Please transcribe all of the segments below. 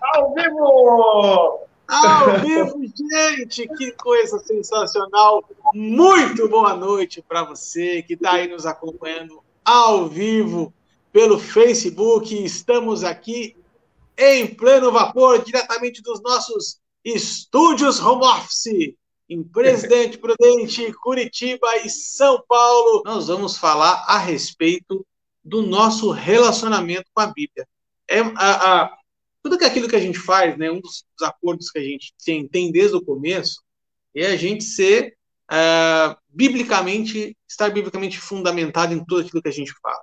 Ao vivo! Ao vivo, gente! Que coisa sensacional! Muito boa noite para você que está aí nos acompanhando ao vivo pelo Facebook. Estamos aqui em pleno vapor, diretamente dos nossos estúdios home office, em Presidente Prudente, Curitiba e São Paulo. Nós vamos falar a respeito do nosso relacionamento com a Bíblia. É, a, a, tudo aquilo que a gente faz, né, um dos, dos acordos que a gente tem, tem, desde o começo, é a gente ser uh, biblicamente, estar biblicamente fundamentado em tudo aquilo que a gente fala.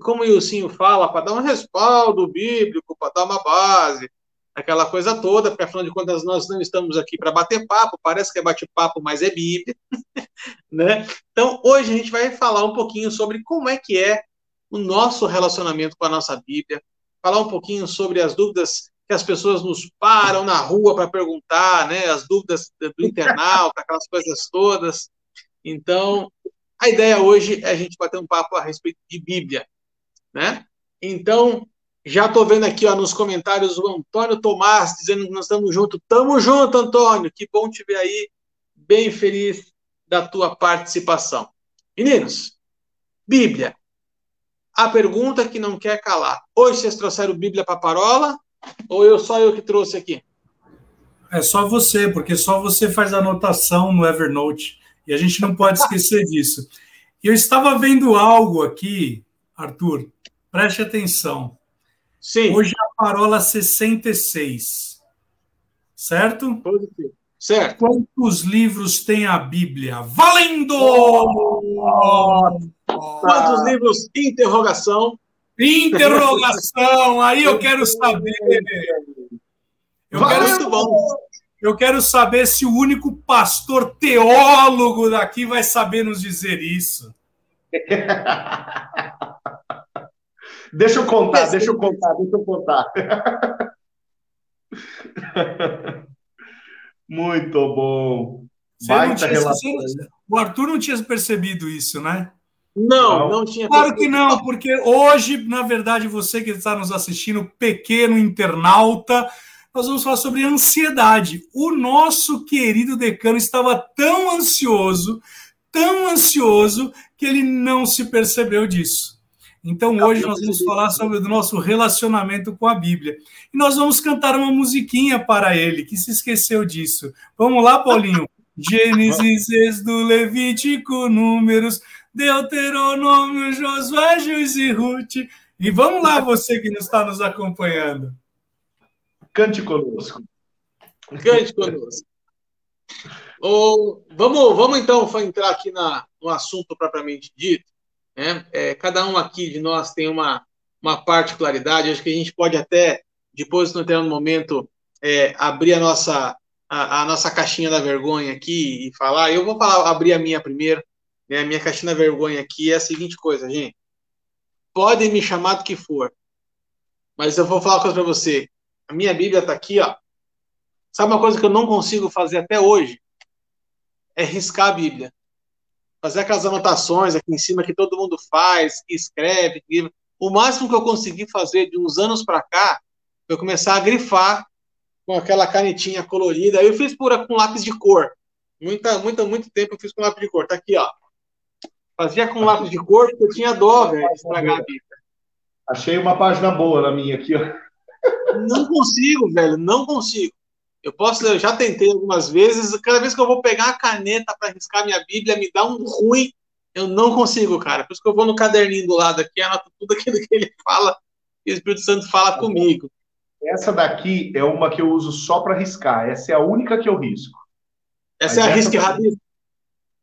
Como o Ilcinho fala, para dar um respaldo bíblico, para dar uma base, aquela coisa toda, porque afinal de contas nós não estamos aqui para bater papo, parece que é bate-papo, mas é Bíblia, né? Então, hoje a gente vai falar um pouquinho sobre como é que é o nosso relacionamento com a nossa Bíblia, falar um pouquinho sobre as dúvidas que as pessoas nos param na rua para perguntar, né? As dúvidas do internauta, aquelas coisas todas. Então, a ideia hoje é a gente bater um papo a respeito de Bíblia, né? Então, já estou vendo aqui ó, nos comentários o Antônio Tomás dizendo que nós estamos juntos. Tamo junto, Antônio. Que bom te ver aí. Bem feliz da tua participação. Meninos, Bíblia a pergunta que não quer calar. Hoje vocês trouxeram Bíblia para parola ou eu só eu que trouxe aqui? É só você, porque só você faz anotação no Evernote e a gente não pode esquecer disso. Eu estava vendo algo aqui, Arthur, preste atenção. Sim. Hoje é a parola 66, certo? Certo. Quantos livros tem a Bíblia? Valendo! Oh! Quantos livros? Interrogação. Interrogação! Aí eu quero saber. Eu quero, bom. eu quero saber se o único pastor teólogo daqui vai saber nos dizer isso. deixa eu contar, deixa eu contar, deixa eu contar. Muito bom. Baita relação. O Arthur não tinha percebido isso, né? Não, não, não tinha. Claro que não, porque hoje, na verdade, você que está nos assistindo, pequeno internauta, nós vamos falar sobre ansiedade. O nosso querido decano estava tão ansioso, tão ansioso, que ele não se percebeu disso. Então hoje nós vamos falar sobre o nosso relacionamento com a Bíblia. E nós vamos cantar uma musiquinha para ele, que se esqueceu disso. Vamos lá, Paulinho? Gênesis, Êxodo, Levítico, Números, Deuteronômio, Josué, Juiz e Ruth. E vamos lá, você que está nos acompanhando. Cante conosco. Cante conosco. Oh, vamos, vamos então entrar aqui na, no assunto propriamente dito. Né? É, cada um aqui de nós tem uma, uma particularidade, acho que a gente pode até, depois, no determinado momento, é, abrir a nossa, a, a, nossa caixinha da vergonha aqui e falar. Eu vou falar, abrir a minha primeiro. Né? Minha caixinha vergonha aqui é a seguinte coisa, gente. Podem me chamar do que for, mas eu vou falar uma coisa para você. A minha Bíblia está aqui, ó. Sabe uma coisa que eu não consigo fazer até hoje? É riscar a Bíblia fazer aquelas anotações aqui em cima que todo mundo faz, que escreve. Que... O máximo que eu consegui fazer de uns anos para cá foi começar a grifar com aquela canetinha colorida. Eu fiz por, com lápis de cor. Muita, muita, muito tempo eu fiz com lápis de cor. Tá aqui, ó. Fazia com lápis de cor porque eu tinha dó, velho, de estragar a Bíblia. Achei uma página boa na minha aqui, ó. Não consigo, velho, não consigo. Eu posso, eu já tentei algumas vezes, cada vez que eu vou pegar a caneta para riscar minha Bíblia, me dá um ruim, eu não consigo, cara. Por isso que eu vou no caderninho do lado aqui, anoto tudo aquilo que ele fala e o Espírito Santo fala comigo. Essa daqui é uma que eu uso só para riscar. Essa é a única que eu risco. Essa Mas é a risca e rabisco?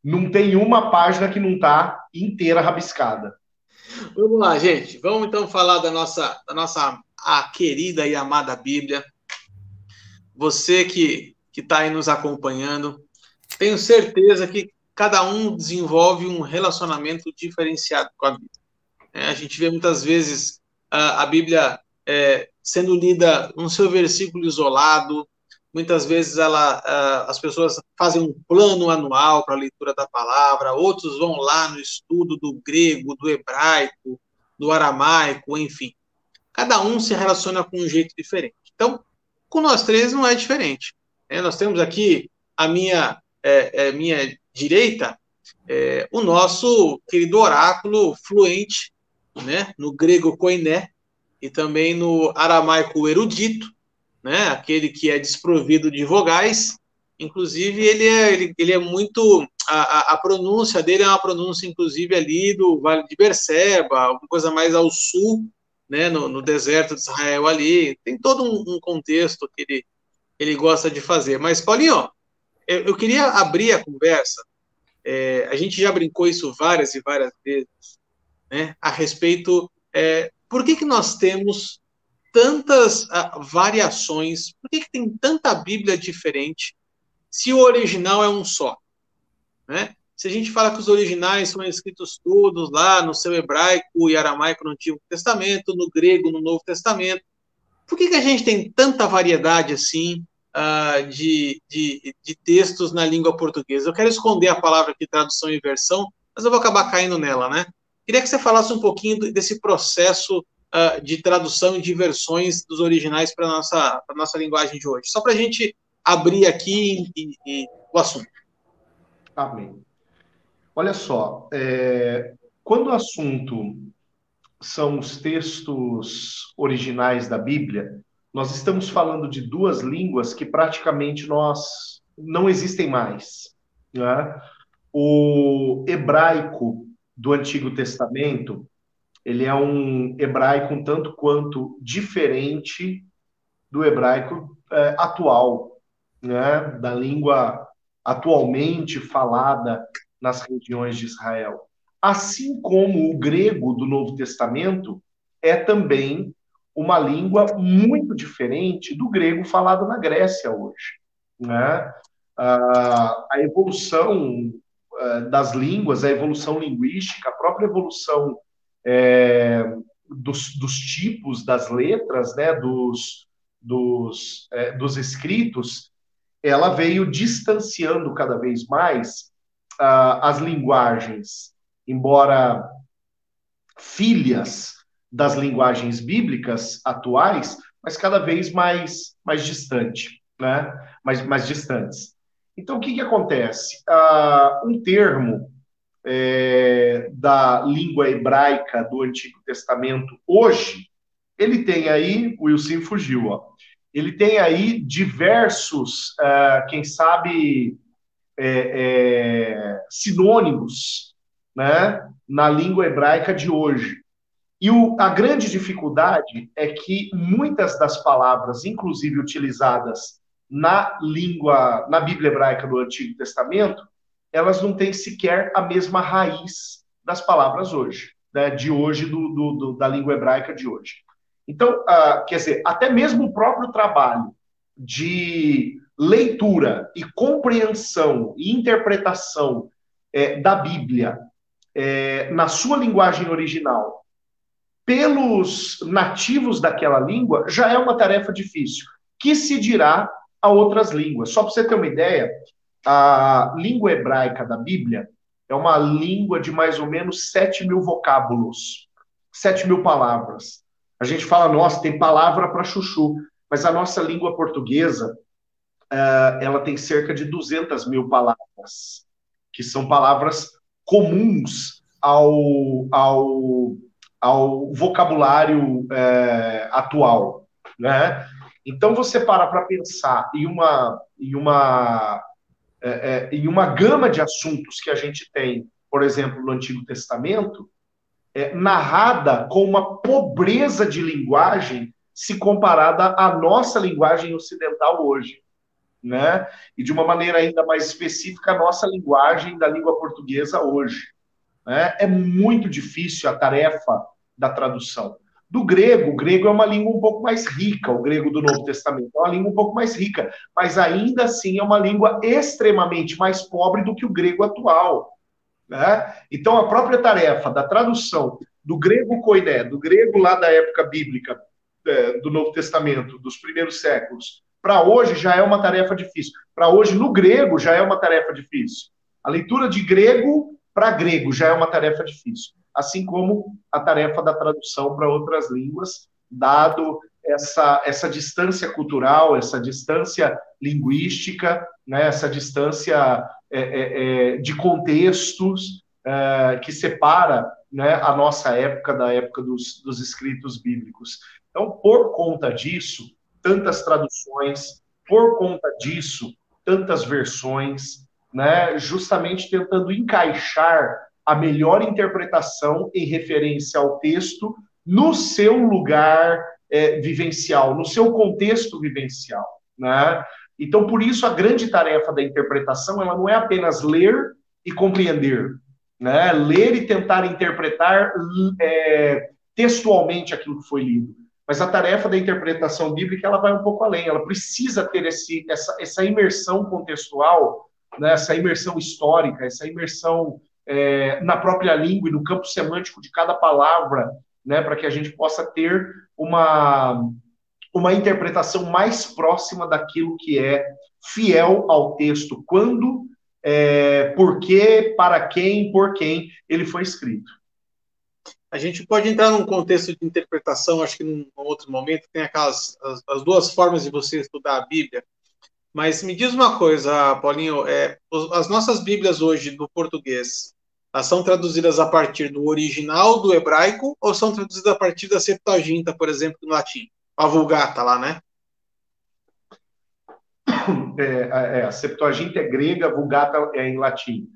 Não tem uma página que não tá inteira rabiscada. Vamos lá, gente. Vamos então falar da nossa, da nossa a querida e amada Bíblia você que está aí nos acompanhando, tenho certeza que cada um desenvolve um relacionamento diferenciado com a Bíblia. É, a gente vê muitas vezes a, a Bíblia é, sendo lida no seu versículo isolado, muitas vezes ela, as pessoas fazem um plano anual para a leitura da palavra, outros vão lá no estudo do grego, do hebraico, do aramaico, enfim. cada um se relaciona com um jeito diferente. Então, com nós três não é diferente. É, nós temos aqui a minha, é, é, minha direita, é, o nosso querido oráculo fluente, né, no grego koiné e também no aramaico erudito, né, aquele que é desprovido de vogais. Inclusive, ele é, ele, ele é muito. A, a, a, pronúncia dele é uma pronúncia, inclusive, ali do Vale de Berseba, alguma coisa mais ao sul, né, no, no deserto de Israel ali. Tem todo um, um contexto que ele, ele gosta de fazer. Mas, Paulinho, eu, eu queria abrir a conversa. É, a gente já brincou isso várias e várias vezes, né, a respeito. É, por que, que nós temos tantas uh, variações? Por que, que tem tanta Bíblia diferente se o original é um só? Né? Se a gente fala que os originais são escritos todos lá no seu hebraico e aramaico no Antigo Testamento, no grego no Novo Testamento, por que, que a gente tem tanta variedade assim uh, de, de, de, textos na língua portuguesa? Eu quero esconder a palavra aqui, tradução e versão, mas eu vou acabar caindo nela, né? Queria que você falasse um pouquinho desse processo uh, de tradução e de versões dos originais para a nossa, nossa linguagem de hoje, só para a gente abrir aqui e, e, o assunto. Amém. Olha só, é, quando o assunto são os textos originais da Bíblia, nós estamos falando de duas línguas que praticamente nós não existem mais. Né? O hebraico do Antigo Testamento, ele é um hebraico um tanto quanto diferente do hebraico é, atual, né? da língua atualmente falada nas regiões de Israel. Assim como o grego do Novo Testamento é também uma língua muito diferente do grego falado na Grécia hoje. Né? a evolução das línguas, a evolução linguística, a própria evolução é, dos, dos, tipos das letras, né, dos, dos, é, dos escritos, ela veio distanciando cada vez mais uh, as linguagens, embora filhas das linguagens bíblicas atuais, mas cada vez mais, mais distante, né? mais, mais distantes. Então, o que, que acontece? Uh, um termo é, da língua hebraica do Antigo Testamento hoje, ele tem aí, o Wilson fugiu, ó, ele tem aí diversos, uh, quem sabe, é, é, sinônimos né, na língua hebraica de hoje. E o, a grande dificuldade é que muitas das palavras, inclusive utilizadas na língua, na Bíblia hebraica do Antigo Testamento, elas não têm sequer a mesma raiz das palavras hoje, né, de hoje, do, do, do, da língua hebraica de hoje. Então, uh, quer dizer, até mesmo o próprio trabalho de leitura e compreensão e interpretação é, da Bíblia é, na sua linguagem original pelos nativos daquela língua já é uma tarefa difícil, que se dirá a outras línguas. Só para você ter uma ideia, a língua hebraica da Bíblia é uma língua de mais ou menos 7 mil vocábulos, 7 mil palavras. A gente fala, nossa, tem palavra para chuchu, mas a nossa língua portuguesa uh, ela tem cerca de 200 mil palavras, que são palavras comuns ao, ao, ao vocabulário uh, atual, né? Então você para para pensar em uma, em uma uh, em uma gama de assuntos que a gente tem, por exemplo, no Antigo Testamento, narrada com uma pobreza de linguagem se comparada à nossa linguagem ocidental hoje né? E de uma maneira ainda mais específica, a nossa linguagem da língua portuguesa hoje. Né? É muito difícil a tarefa da tradução. Do grego, o grego é uma língua um pouco mais rica, o grego do Novo Testamento é uma língua um pouco mais rica, mas ainda assim é uma língua extremamente mais pobre do que o grego atual. Né? Então, a própria tarefa da tradução do grego koiné, do grego lá da época bíblica, é, do Novo Testamento, dos primeiros séculos, para hoje já é uma tarefa difícil. Para hoje, no grego, já é uma tarefa difícil. A leitura de grego para grego já é uma tarefa difícil. Assim como a tarefa da tradução para outras línguas, dado essa, essa distância cultural, essa distância linguística, né, essa distância é, é, é de contextos é, que separa né, a nossa época da época dos, dos escritos bíblicos. Então, por conta disso, tantas traduções, por conta disso, tantas versões, né, justamente tentando encaixar a melhor interpretação em referência ao texto no seu lugar é, vivencial, no seu contexto vivencial. Né? Então, por isso, a grande tarefa da interpretação ela não é apenas ler e compreender, né? ler e tentar interpretar é, textualmente aquilo que foi lido. Mas a tarefa da interpretação bíblica ela vai um pouco além, ela precisa ter esse, essa, essa imersão contextual, né? essa imersão histórica, essa imersão é, na própria língua e no campo semântico de cada palavra, né? para que a gente possa ter uma, uma interpretação mais próxima daquilo que é fiel ao texto, quando, é, por quê, para quem, por quem ele foi escrito. A gente pode entrar num contexto de interpretação, acho que num outro momento, tem aquelas as, as duas formas de você estudar a Bíblia. Mas me diz uma coisa, Paulinho, é, as nossas Bíblias hoje do português, elas são traduzidas a partir do original do hebraico ou são traduzidas a partir da Septuaginta, por exemplo, do latim? A Vulgata lá, né? É, é, a Septuaginta é grega, a Vulgata é em latim.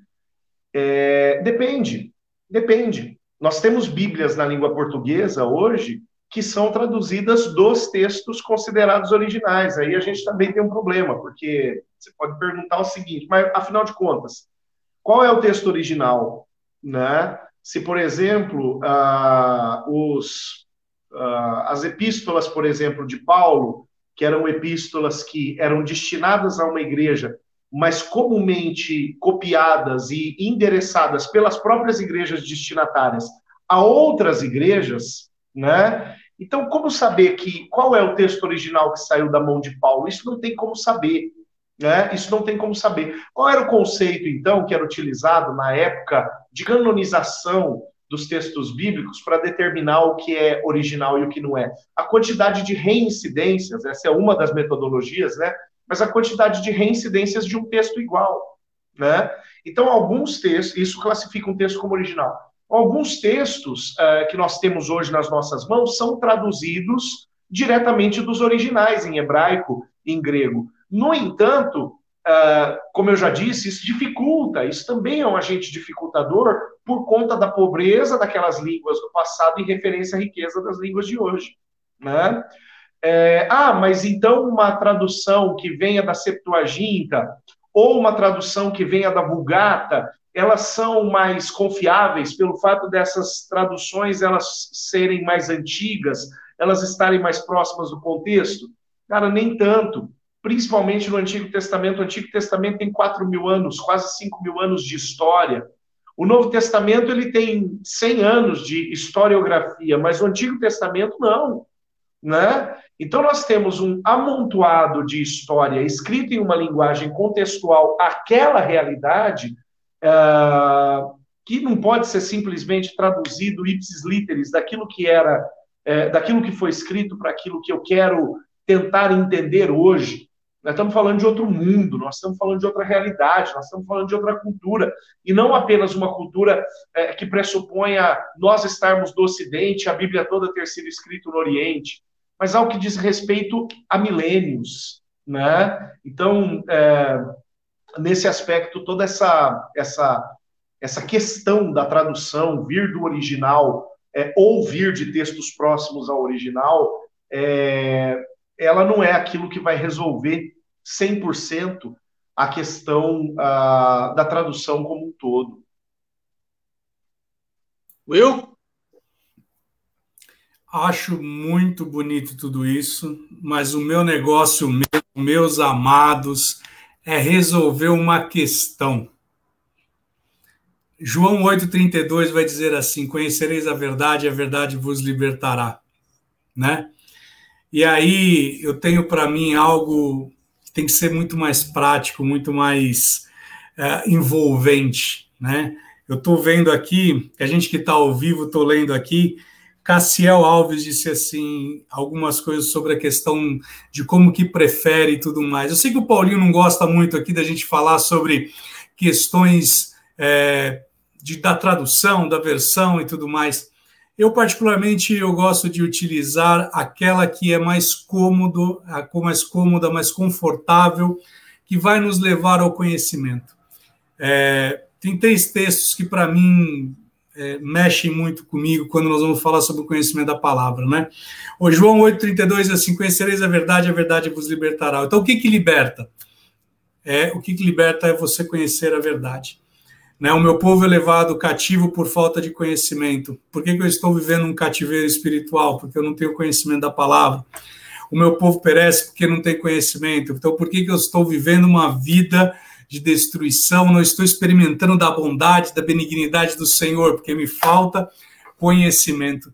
É, depende, depende. Nós temos Bíblias na língua portuguesa hoje que são traduzidas dos textos considerados originais. Aí a gente também tem um problema, porque você pode perguntar o seguinte, mas afinal de contas, qual é o texto original? Né? Se, por exemplo, os, as epístolas, por exemplo, de Paulo, que eram epístolas que eram destinadas a uma igreja, mas comumente copiadas e endereçadas pelas próprias igrejas destinatárias a outras igrejas, né? Então, como saber que qual é o texto original que saiu da mão de Paulo? Isso não tem como saber, né? Isso não tem como saber. Qual era o conceito então que era utilizado na época de canonização dos textos bíblicos para determinar o que é original e o que não é? A quantidade de reincidências, essa é uma das metodologias, né? mas a quantidade de reincidências de um texto igual. Né? Então, alguns textos, isso classifica um texto como original. Alguns textos uh, que nós temos hoje nas nossas mãos são traduzidos diretamente dos originais, em hebraico em grego. No entanto, uh, como eu já disse, isso dificulta, isso também é um agente dificultador por conta da pobreza daquelas línguas do passado em referência à riqueza das línguas de hoje. Né? É, ah, mas então uma tradução que venha da Septuaginta ou uma tradução que venha da Vulgata, elas são mais confiáveis pelo fato dessas traduções elas serem mais antigas, elas estarem mais próximas do contexto? Cara, nem tanto. Principalmente no Antigo Testamento. O Antigo Testamento tem 4 mil anos, quase 5 mil anos de história. O Novo Testamento ele tem 100 anos de historiografia, mas o Antigo Testamento não. Né? Então, nós temos um amontoado de história escrita em uma linguagem contextual àquela realidade, uh, que não pode ser simplesmente traduzido ipsis literis daquilo que era, uh, daquilo que foi escrito para aquilo que eu quero tentar entender hoje. Nós estamos falando de outro mundo, nós estamos falando de outra realidade, nós estamos falando de outra cultura, e não apenas uma cultura é, que pressuponha nós estarmos do Ocidente, a Bíblia toda ter sido escrita no Oriente mas ao que diz respeito a milênios, né? Então, é, nesse aspecto, toda essa, essa, essa questão da tradução, vir do original, é, ou vir de textos próximos ao original, é, ela não é aquilo que vai resolver 100% a questão a, da tradução como um todo. Will? Acho muito bonito tudo isso, mas o meu negócio, meus amados, é resolver uma questão. João 8,32 vai dizer assim: Conhecereis a verdade, a verdade vos libertará. Né? E aí eu tenho para mim algo que tem que ser muito mais prático, muito mais é, envolvente. Né? Eu estou vendo aqui, a gente que está ao vivo, estou lendo aqui, Cassiel Alves disse assim algumas coisas sobre a questão de como que prefere e tudo mais. Eu sei que o Paulinho não gosta muito aqui da gente falar sobre questões é, de, da tradução, da versão e tudo mais. Eu, particularmente, eu gosto de utilizar aquela que é mais cômodo, a mais cômoda, mais confortável, que vai nos levar ao conhecimento. É, tem três textos que, para mim, é, mexem muito comigo quando nós vamos falar sobre o conhecimento da palavra, né? O João 8,32 é assim: Conhecereis a verdade, a verdade vos libertará. Então, o que que liberta? É, o que que liberta é você conhecer a verdade. Né? O meu povo é levado cativo por falta de conhecimento. Por que, que eu estou vivendo um cativeiro espiritual? Porque eu não tenho conhecimento da palavra. O meu povo perece porque não tem conhecimento. Então, por que, que eu estou vivendo uma vida de destruição? Não estou experimentando da bondade, da benignidade do Senhor, porque me falta conhecimento.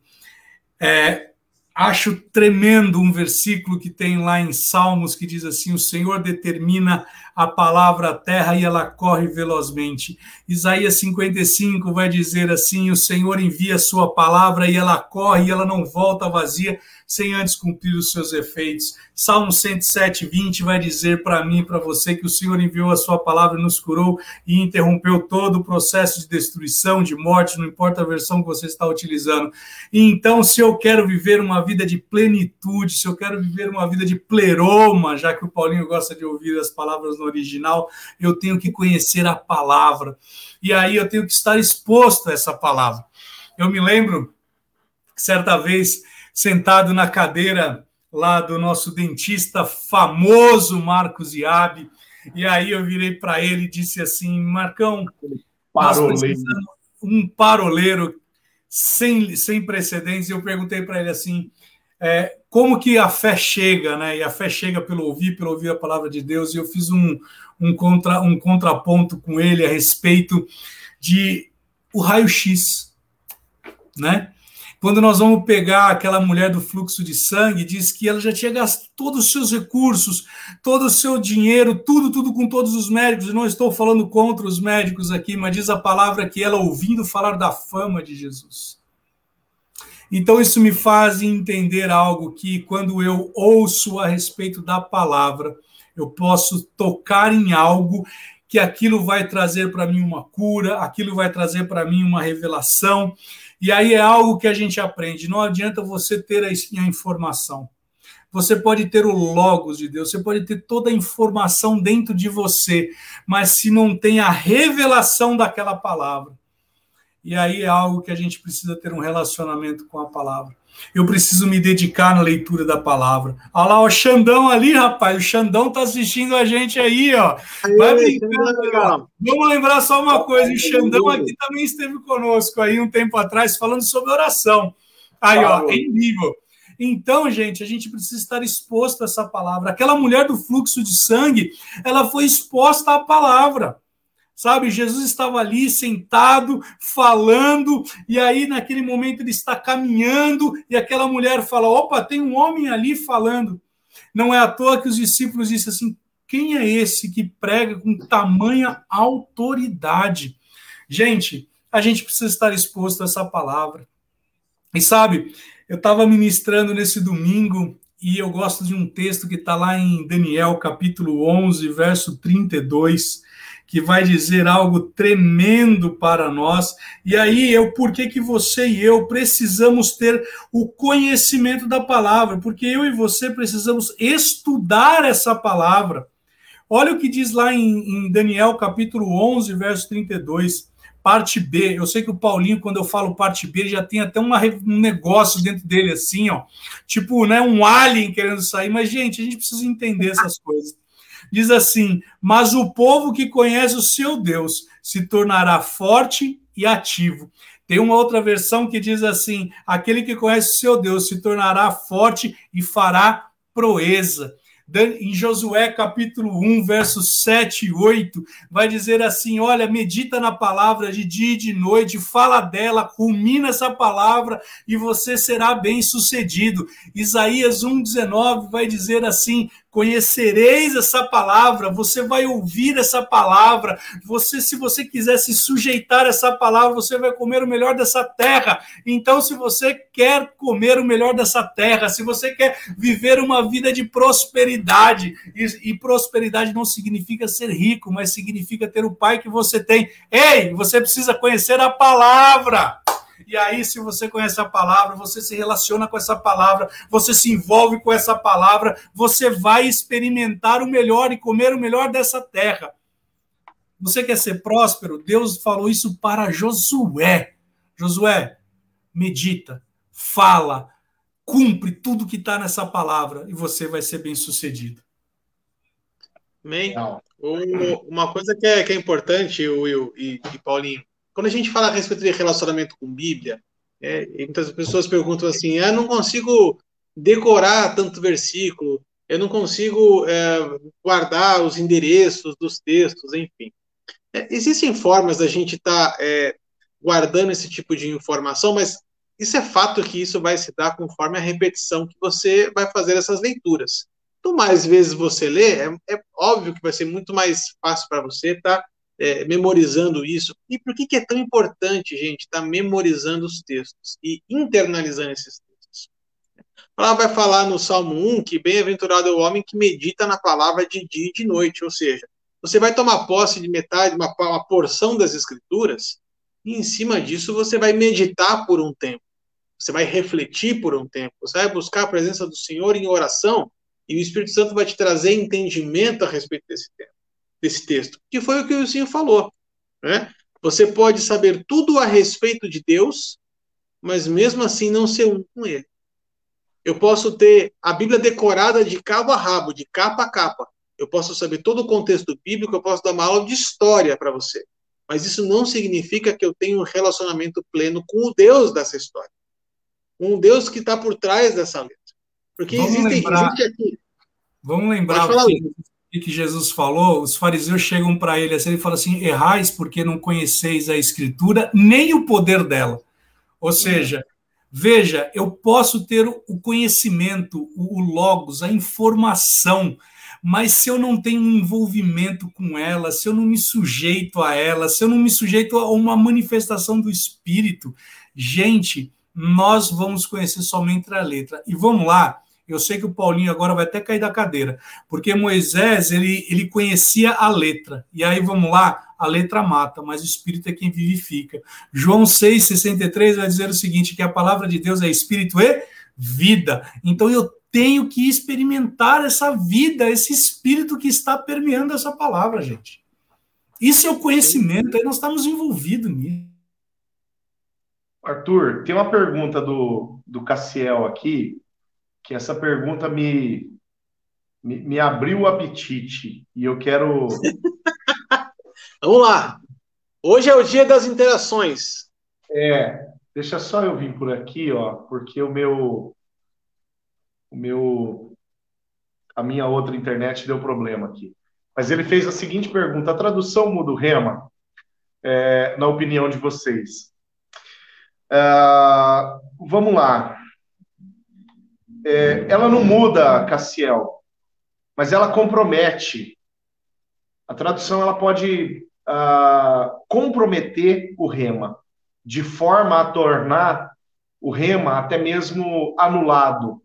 É, acho tremendo um versículo que tem lá em Salmos que diz assim: O Senhor determina a palavra à terra e ela corre velozmente. Isaías 55 vai dizer assim: O Senhor envia a sua palavra e ela corre e ela não volta vazia sem antes cumprir os seus efeitos. Salmo 107, 20 vai dizer para mim e para você que o Senhor enviou a sua palavra e nos curou e interrompeu todo o processo de destruição, de morte, não importa a versão que você está utilizando. E então, se eu quero viver uma vida de plenitude, se eu quero viver uma vida de pleroma, já que o Paulinho gosta de ouvir as palavras no original, eu tenho que conhecer a palavra. E aí eu tenho que estar exposto a essa palavra. Eu me lembro, certa vez, sentado na cadeira lá do nosso dentista famoso Marcos Iabe. E aí eu virei para ele e disse assim: Marcão, paroleiro. um paroleiro sem, sem precedentes. E eu perguntei para ele assim: é, como que a fé chega, né? E a fé chega pelo ouvir, pelo ouvir a palavra de Deus. E eu fiz um, um, contra, um contraponto com ele a respeito de o raio-x, né? Quando nós vamos pegar aquela mulher do fluxo de sangue, diz que ela já tinha gasto todos os seus recursos, todo o seu dinheiro, tudo, tudo com todos os médicos. Eu não estou falando contra os médicos aqui, mas diz a palavra que ela ouvindo falar da fama de Jesus. Então isso me faz entender algo que quando eu ouço a respeito da palavra, eu posso tocar em algo que aquilo vai trazer para mim uma cura, aquilo vai trazer para mim uma revelação. E aí é algo que a gente aprende. Não adianta você ter a informação. Você pode ter o logos de Deus, você pode ter toda a informação dentro de você, mas se não tem a revelação daquela palavra. E aí é algo que a gente precisa ter um relacionamento com a palavra. Eu preciso me dedicar na leitura da palavra. Olha lá o Xandão ali, rapaz. O Xandão tá assistindo a gente aí, ó. Vai brincando. Vamos lembrar só uma coisa: o Xandão aqui também esteve conosco aí um tempo atrás, falando sobre oração. Aí, ó, em nível. Então, gente, a gente precisa estar exposto a essa palavra. Aquela mulher do fluxo de sangue, ela foi exposta à palavra sabe? Jesus estava ali sentado, falando, e aí naquele momento ele está caminhando, e aquela mulher fala: opa, tem um homem ali falando. Não é à toa que os discípulos disseram assim: quem é esse que prega com tamanha autoridade? Gente, a gente precisa estar exposto a essa palavra. E sabe, eu estava ministrando nesse domingo e eu gosto de um texto que está lá em Daniel, capítulo 11, verso 32 que vai dizer algo tremendo para nós. E aí eu, por que que você e eu precisamos ter o conhecimento da palavra? Porque eu e você precisamos estudar essa palavra. Olha o que diz lá em, em Daniel capítulo 11, verso 32 parte B. Eu sei que o Paulinho, quando eu falo parte B, já tem até uma, um negócio dentro dele, assim, ó. Tipo, né, um alien querendo sair. Mas, gente, a gente precisa entender essas coisas diz assim: Mas o povo que conhece o seu Deus se tornará forte e ativo. Tem uma outra versão que diz assim: aquele que conhece o seu Deus se tornará forte e fará proeza em Josué capítulo 1, versos 7 e 8, vai dizer assim: olha, medita na palavra de dia e de noite, fala dela, culmina essa palavra e você será bem sucedido. Isaías 1,19 vai dizer assim: conhecereis essa palavra, você vai ouvir essa palavra, você, se você quiser se sujeitar a essa palavra, você vai comer o melhor dessa terra. Então, se você quer comer o melhor dessa terra, se você quer viver uma vida de prosperidade, e, e prosperidade não significa ser rico, mas significa ter o pai que você tem. Ei, você precisa conhecer a palavra. E aí, se você conhece a palavra, você se relaciona com essa palavra, você se envolve com essa palavra, você vai experimentar o melhor e comer o melhor dessa terra. Você quer ser próspero? Deus falou isso para Josué. Josué, medita, fala, cumpre tudo que está nessa palavra e você vai ser bem sucedido. Amém. Uma coisa que é, que é importante, Will e, e Paulinho, quando a gente fala a respeito de relacionamento com Bíblia, é, muitas pessoas perguntam assim: eu não consigo decorar tanto versículo, eu não consigo é, guardar os endereços dos textos, enfim. É, existem formas da gente estar tá, é, guardando esse tipo de informação, mas isso é fato que isso vai se dar conforme a repetição que você vai fazer essas leituras. Quanto mais vezes você lê, é, é óbvio que vai ser muito mais fácil para você estar tá é, memorizando isso. E por que, que é tão importante, gente, estar tá memorizando os textos e internalizando esses textos? Ela vai falar no Salmo 1 que bem-aventurado é o homem que medita na palavra de dia e de noite, ou seja, você vai tomar posse de metade, uma, uma porção das escrituras, e em cima disso você vai meditar por um tempo, você vai refletir por um tempo, você vai buscar a presença do Senhor em oração, e o Espírito Santo vai te trazer entendimento a respeito desse tema desse texto, que foi o que o senhor falou. Né? Você pode saber tudo a respeito de Deus, mas mesmo assim não ser um com Ele. Eu posso ter a Bíblia decorada de cabo a rabo, de capa a capa. Eu posso saber todo o contexto bíblico, eu posso dar uma aula de história para você. Mas isso não significa que eu tenho um relacionamento pleno com o Deus dessa história. Com o Deus que está por trás dessa letra. Porque Vamos existe, lembrar, existe aqui. Vamos lembrar que Jesus falou, os fariseus chegam para ele assim, ele fala assim: errais porque não conheceis a Escritura, nem o poder dela. Ou seja, veja, eu posso ter o conhecimento, o logos, a informação, mas se eu não tenho um envolvimento com ela, se eu não me sujeito a ela, se eu não me sujeito a uma manifestação do Espírito, gente, nós vamos conhecer somente a letra. E vamos lá, eu sei que o Paulinho agora vai até cair da cadeira, porque Moisés ele, ele conhecia a letra. E aí vamos lá, a letra mata, mas o espírito é quem vivifica. João 6:63 vai dizer o seguinte, que a palavra de Deus é espírito e vida. Então eu tenho que experimentar essa vida, esse espírito que está permeando essa palavra, gente. Isso é o conhecimento, aí nós estamos envolvidos nisso. Arthur, tem uma pergunta do, do Cassiel aqui, que essa pergunta me, me, me abriu o apetite e eu quero. Vamos lá. Hoje é o dia das interações. É, deixa só eu vir por aqui, ó, porque o meu, o meu, a minha outra internet deu problema aqui. Mas ele fez a seguinte pergunta: a tradução muda o rema, é, na opinião de vocês? Uh, vamos lá é, ela não muda, Cassiel, mas ela compromete. A tradução ela pode uh, comprometer o rema, de forma a tornar o rema até mesmo anulado.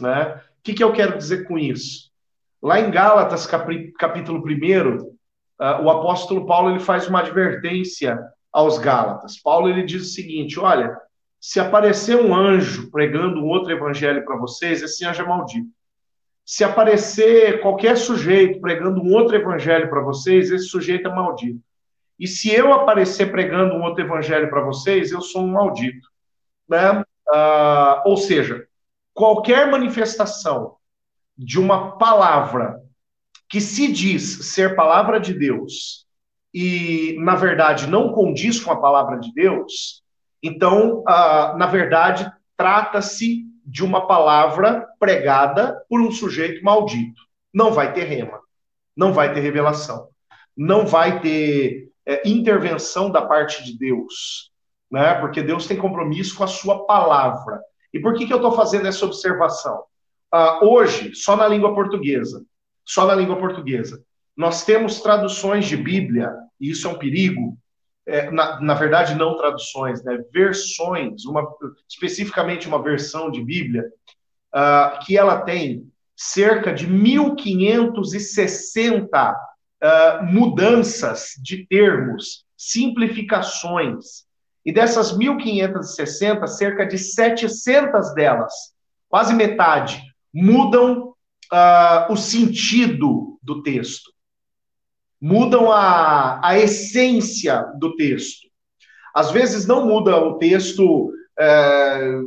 Né? O que, que eu quero dizer com isso? Lá em Gálatas, capítulo 1, uh, ah, o apóstolo Paulo ele faz uma advertência aos Gálatas. Paulo ele diz o seguinte: olha, se aparecer um anjo pregando um outro evangelho para vocês, esse anjo é maldito. Se aparecer qualquer sujeito pregando um outro evangelho para vocês, esse sujeito é maldito. E se eu aparecer pregando um outro evangelho para vocês, eu sou um maldito. Né? Ah, ou seja, qualquer manifestação de uma palavra que se diz ser palavra de Deus e, na verdade, não condiz com a palavra de Deus, então, na verdade, trata-se de uma palavra pregada por um sujeito maldito. Não vai ter rema, não vai ter revelação, não vai ter é, intervenção da parte de Deus, né? Porque Deus tem compromisso com a sua palavra. E por que, que eu estou fazendo essa observação? uh, hoje, só na língua portuguesa, só na língua portuguesa, nós temos traduções de Bíblia, e isso é um perigo, é, na, na, verdade, não traduções, né, versões, uma, especificamente uma versão de Bíblia, uh, que ela tem cerca de 1560 uh, ah, mudanças de termos, simplificações. E dessas 1560, cerca de 700 delas, quase metade, mudam uh, o sentido do texto, mudam a, a essência do texto. Às vezes não muda o texto é,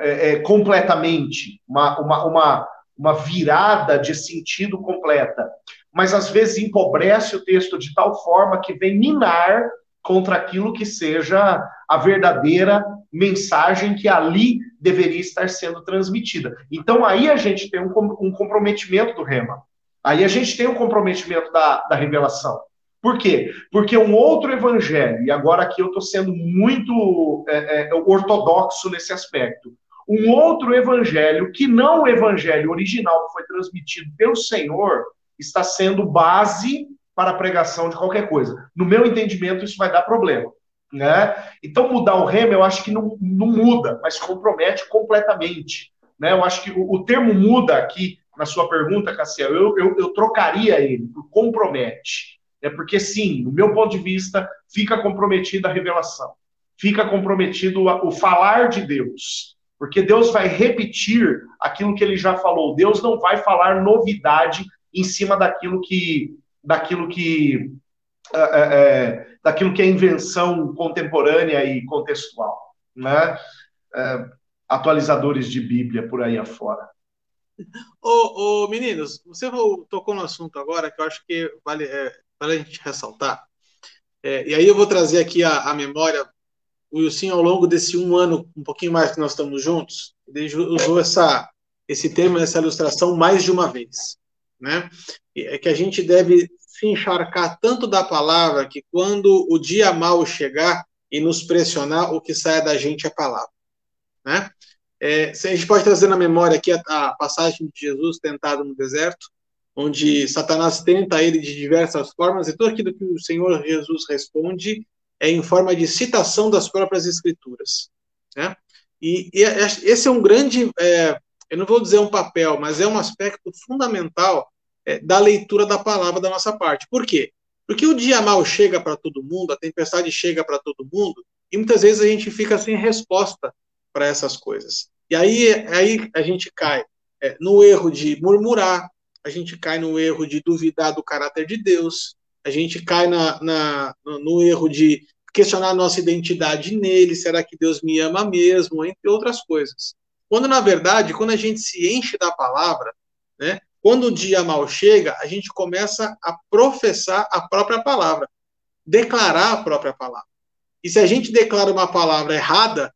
é, é, completamente, uma, uma, uma, uma virada de sentido completa, mas às vezes empobrece o texto de tal forma que vem minar contra aquilo que seja a verdadeira mensagem que ali deveria estar sendo transmitida. Então aí a gente tem um, um comprometimento do rema. Aí a gente tem um comprometimento da, da revelação. Por quê? Porque um outro evangelho, e agora aqui eu estou sendo muito é, é, ortodoxo nesse aspecto, um outro evangelho que não o evangelho original que foi transmitido pelo Senhor está sendo base para a pregação de qualquer coisa. No meu entendimento, isso vai dar problema. Né? Então, mudar o rema, eu acho que não, não muda, mas compromete completamente. Né? Eu acho que o, o termo muda aqui, na sua pergunta, Cassiel, eu, eu, eu trocaria ele por compromete. É porque, sim, no meu ponto de vista, fica comprometida a revelação, fica comprometido o falar de Deus. Porque Deus vai repetir aquilo que ele já falou. Deus não vai falar novidade em cima daquilo que daquilo que é, é, daquilo que é invenção contemporânea e contextual, né? É, atualizadores de Bíblia por aí afora. Ô, ô, meninos, você tocou no assunto agora que eu acho que vale, é, vale a gente ressaltar. É, e aí eu vou trazer aqui a, a memória o Wilson, ao longo desse um ano, um pouquinho mais que nós estamos juntos, ele usou essa, esse termo, essa ilustração mais de uma vez. Né? É que a gente deve se encharcar tanto da palavra que quando o dia mal chegar e nos pressionar, o que sai da gente é a palavra. Né? É, a gente pode trazer na memória aqui a, a passagem de Jesus tentado no deserto, onde Satanás tenta ele de diversas formas, e tudo aquilo que o Senhor Jesus responde é em forma de citação das próprias escrituras. Né? E, e é, esse é um grande, é, eu não vou dizer um papel, mas é um aspecto fundamental é, da leitura da palavra da nossa parte. Por quê? Porque o dia mal chega para todo mundo, a tempestade chega para todo mundo, e muitas vezes a gente fica sem resposta para essas coisas. E aí, aí a gente cai é, no erro de murmurar, a gente cai no erro de duvidar do caráter de Deus, a gente cai na, na, no erro de questionar nossa identidade nele, será que Deus me ama mesmo, entre outras coisas. Quando, na verdade, quando a gente se enche da palavra, né, quando o dia mal chega, a gente começa a professar a própria palavra, declarar a própria palavra. E se a gente declara uma palavra errada,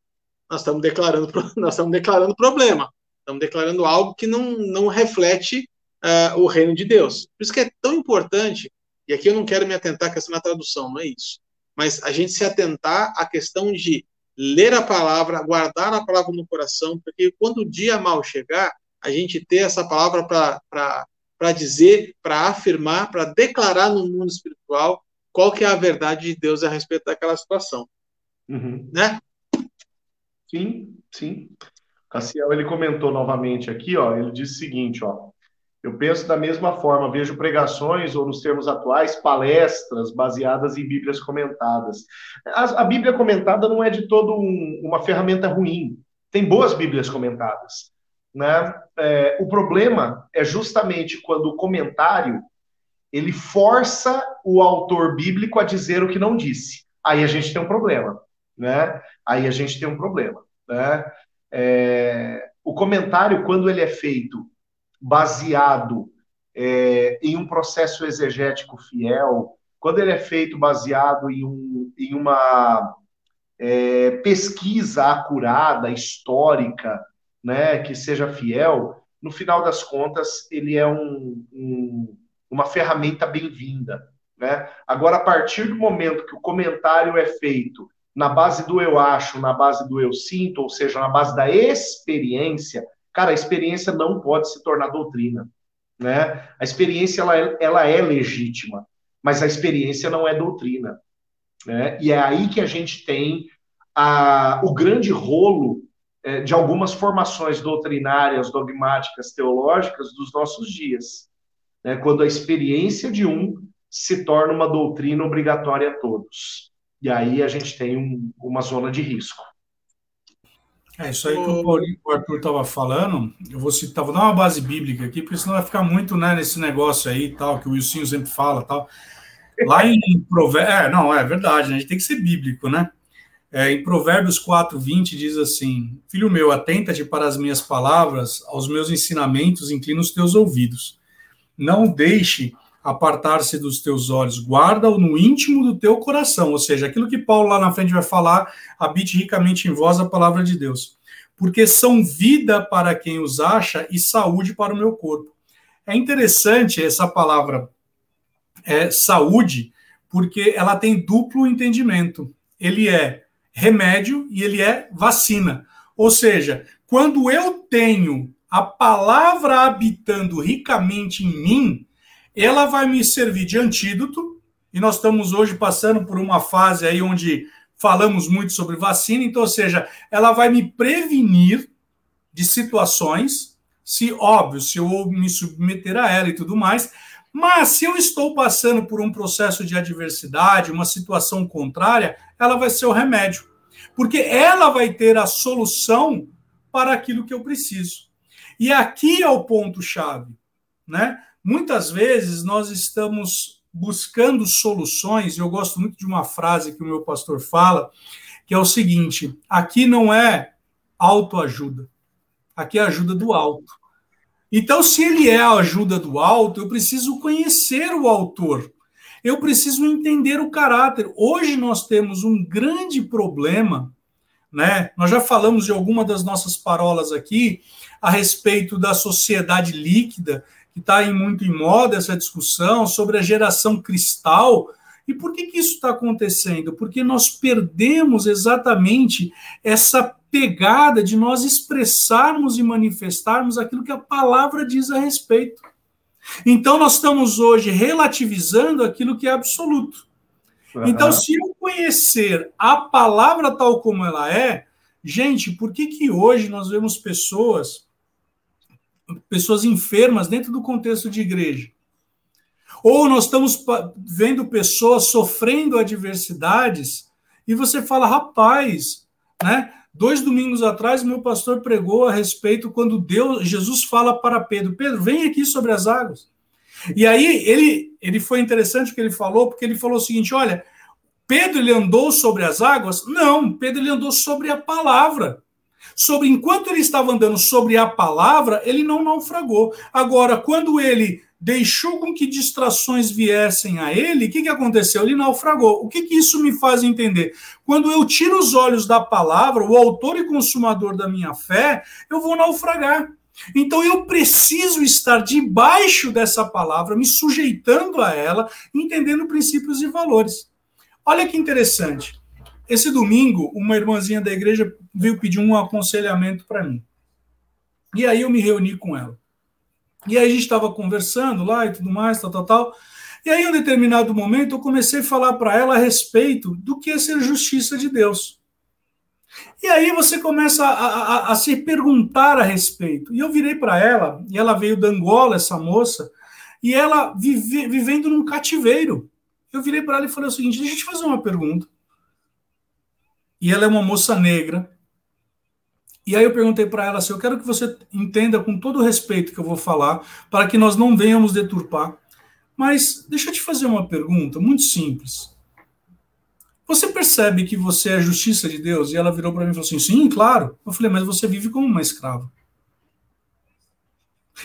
nós estamos declarando, nós estamos declarando problema, estamos declarando algo que não, não reflete uh, o reino de Deus. Por isso que é tão importante e aqui eu não quero me atentar à questão da tradução, não é isso. Mas a gente se atentar à questão de ler a palavra, guardar a palavra no coração, porque quando o dia mal chegar, a gente ter essa palavra para dizer, para afirmar, para declarar no mundo espiritual qual que é a verdade de Deus a respeito daquela situação. Uhum. Né? Sim, sim. Cassiel, ele comentou novamente aqui, ó, ele disse o seguinte, ó, eu penso da mesma forma, vejo pregações, ou nos termos atuais, palestras baseadas em Bíblias comentadas. A, a Bíblia comentada não é de todo um, uma ferramenta ruim. Tem boas Bíblias comentadas. Né? É, o problema é justamente quando o comentário ele força o autor bíblico a dizer o que não disse. Aí a gente tem um problema. Né? Aí a gente tem um problema. Né? É, o comentário, quando ele é feito baseado é, em um processo exegético fiel, quando ele é feito baseado em, um, em uma é, pesquisa acurada, histórica, né, que seja fiel, no final das contas, ele é um, um, uma ferramenta bem-vinda. Né? Agora, a partir do momento que o comentário é feito na base do eu acho, na base do eu sinto, ou seja, na base da experiência, Cara, a experiência não pode se tornar doutrina. Né? A experiência ela é, ela é legítima, mas a experiência não é doutrina. Né? E é aí que a gente tem a, o grande rolo é, de algumas formações doutrinárias, dogmáticas, teológicas dos nossos dias. Né? Quando a experiência de um se torna uma doutrina obrigatória a todos. E aí a gente tem um, uma zona de risco. É isso aí que o Paulinho o Arthur estava falando. Eu vou citar, vou dar uma base bíblica aqui, porque senão vai ficar muito né, nesse negócio aí tal, que o Wilson sempre fala tal. Lá em Provérbios, é, não, é verdade, né, a gente tem que ser bíblico, né? É, em Provérbios 4, 20 diz assim: Filho meu, atenta-te para as minhas palavras, aos meus ensinamentos, inclina os teus ouvidos. Não deixe apartar-se dos teus olhos, guarda-o no íntimo do teu coração, ou seja, aquilo que Paulo lá na frente vai falar, habite ricamente em vós a palavra de Deus, porque são vida para quem os acha e saúde para o meu corpo. É interessante essa palavra é, saúde, porque ela tem duplo entendimento. Ele é remédio e ele é vacina. Ou seja, quando eu tenho a palavra habitando ricamente em mim, ela vai me servir de antídoto, e nós estamos hoje passando por uma fase aí onde falamos muito sobre vacina, então, ou seja, ela vai me prevenir de situações, se óbvio, se eu me submeter a ela e tudo mais, mas se eu estou passando por um processo de adversidade, uma situação contrária, ela vai ser o remédio, porque ela vai ter a solução para aquilo que eu preciso. E aqui é o ponto chave, né? Muitas vezes nós estamos buscando soluções, e eu gosto muito de uma frase que o meu pastor fala, que é o seguinte: aqui não é autoajuda, aqui é ajuda do alto. Então, se ele é a ajuda do alto, eu preciso conhecer o autor. Eu preciso entender o caráter. Hoje nós temos um grande problema, né? Nós já falamos de alguma das nossas parolas aqui a respeito da sociedade líquida, que está muito em moda essa discussão sobre a geração cristal. E por que, que isso está acontecendo? Porque nós perdemos exatamente essa pegada de nós expressarmos e manifestarmos aquilo que a palavra diz a respeito. Então, nós estamos hoje relativizando aquilo que é absoluto. Uhum. Então, se eu conhecer a palavra tal como ela é, gente, por que, que hoje nós vemos pessoas pessoas enfermas dentro do contexto de igreja. Ou nós estamos vendo pessoas sofrendo adversidades e você fala, rapaz, né? Dois domingos atrás, meu pastor pregou a respeito quando Deus, Jesus fala para Pedro: Pedro, vem aqui sobre as águas. E aí ele, ele foi interessante o que ele falou, porque ele falou o seguinte: olha, Pedro ele andou sobre as águas? Não, Pedro ele andou sobre a palavra sobre enquanto ele estava andando sobre a palavra, ele não naufragou. Agora, quando ele deixou com que distrações viessem a ele, o que, que aconteceu? Ele naufragou. O que, que isso me faz entender? Quando eu tiro os olhos da palavra, o autor e consumador da minha fé, eu vou naufragar. Então eu preciso estar debaixo dessa palavra, me sujeitando a ela, entendendo princípios e valores. Olha que interessante. Esse domingo, uma irmãzinha da igreja veio pedir um aconselhamento para mim. E aí eu me reuni com ela. E aí a gente estava conversando lá e tudo mais, tal, tal, tal. E aí, em um determinado momento, eu comecei a falar para ela a respeito do que é ser justiça de Deus. E aí você começa a, a, a se perguntar a respeito. E eu virei para ela, e ela veio da Angola, essa moça, e ela vive, vivendo num cativeiro. Eu virei para ela e falei o seguinte: deixa eu te fazer uma pergunta e ela é uma moça negra. E aí eu perguntei para ela assim: eu quero que você entenda com todo o respeito que eu vou falar, para que nós não venhamos deturpar. Mas deixa eu te fazer uma pergunta muito simples. Você percebe que você é a justiça de Deus? E ela virou para mim e falou assim: sim, claro. Eu falei, mas você vive como uma escrava.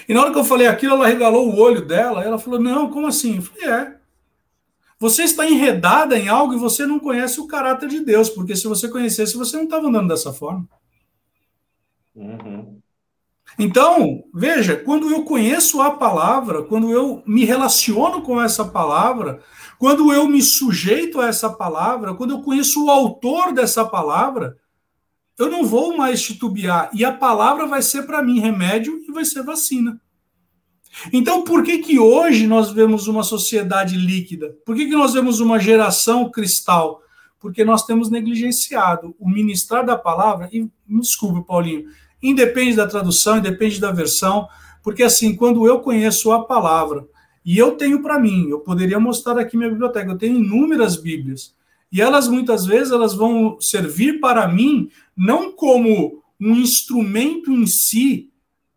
E na hora que eu falei aquilo, ela regalou o olho dela. Ela falou: não, como assim? Eu falei: é. Você está enredada em algo e você não conhece o caráter de Deus, porque se você conhecesse, você não estava andando dessa forma. Uhum. Então, veja, quando eu conheço a palavra, quando eu me relaciono com essa palavra, quando eu me sujeito a essa palavra, quando eu conheço o autor dessa palavra, eu não vou mais titubear. E a palavra vai ser para mim remédio e vai ser vacina. Então, por que, que hoje nós vemos uma sociedade líquida? Por que, que nós vemos uma geração cristal? Porque nós temos negligenciado o ministrar da palavra, e me desculpe, Paulinho, independe da tradução, independe da versão, porque assim, quando eu conheço a palavra, e eu tenho para mim, eu poderia mostrar aqui minha biblioteca, eu tenho inúmeras Bíblias, e elas muitas vezes elas vão servir para mim não como um instrumento em si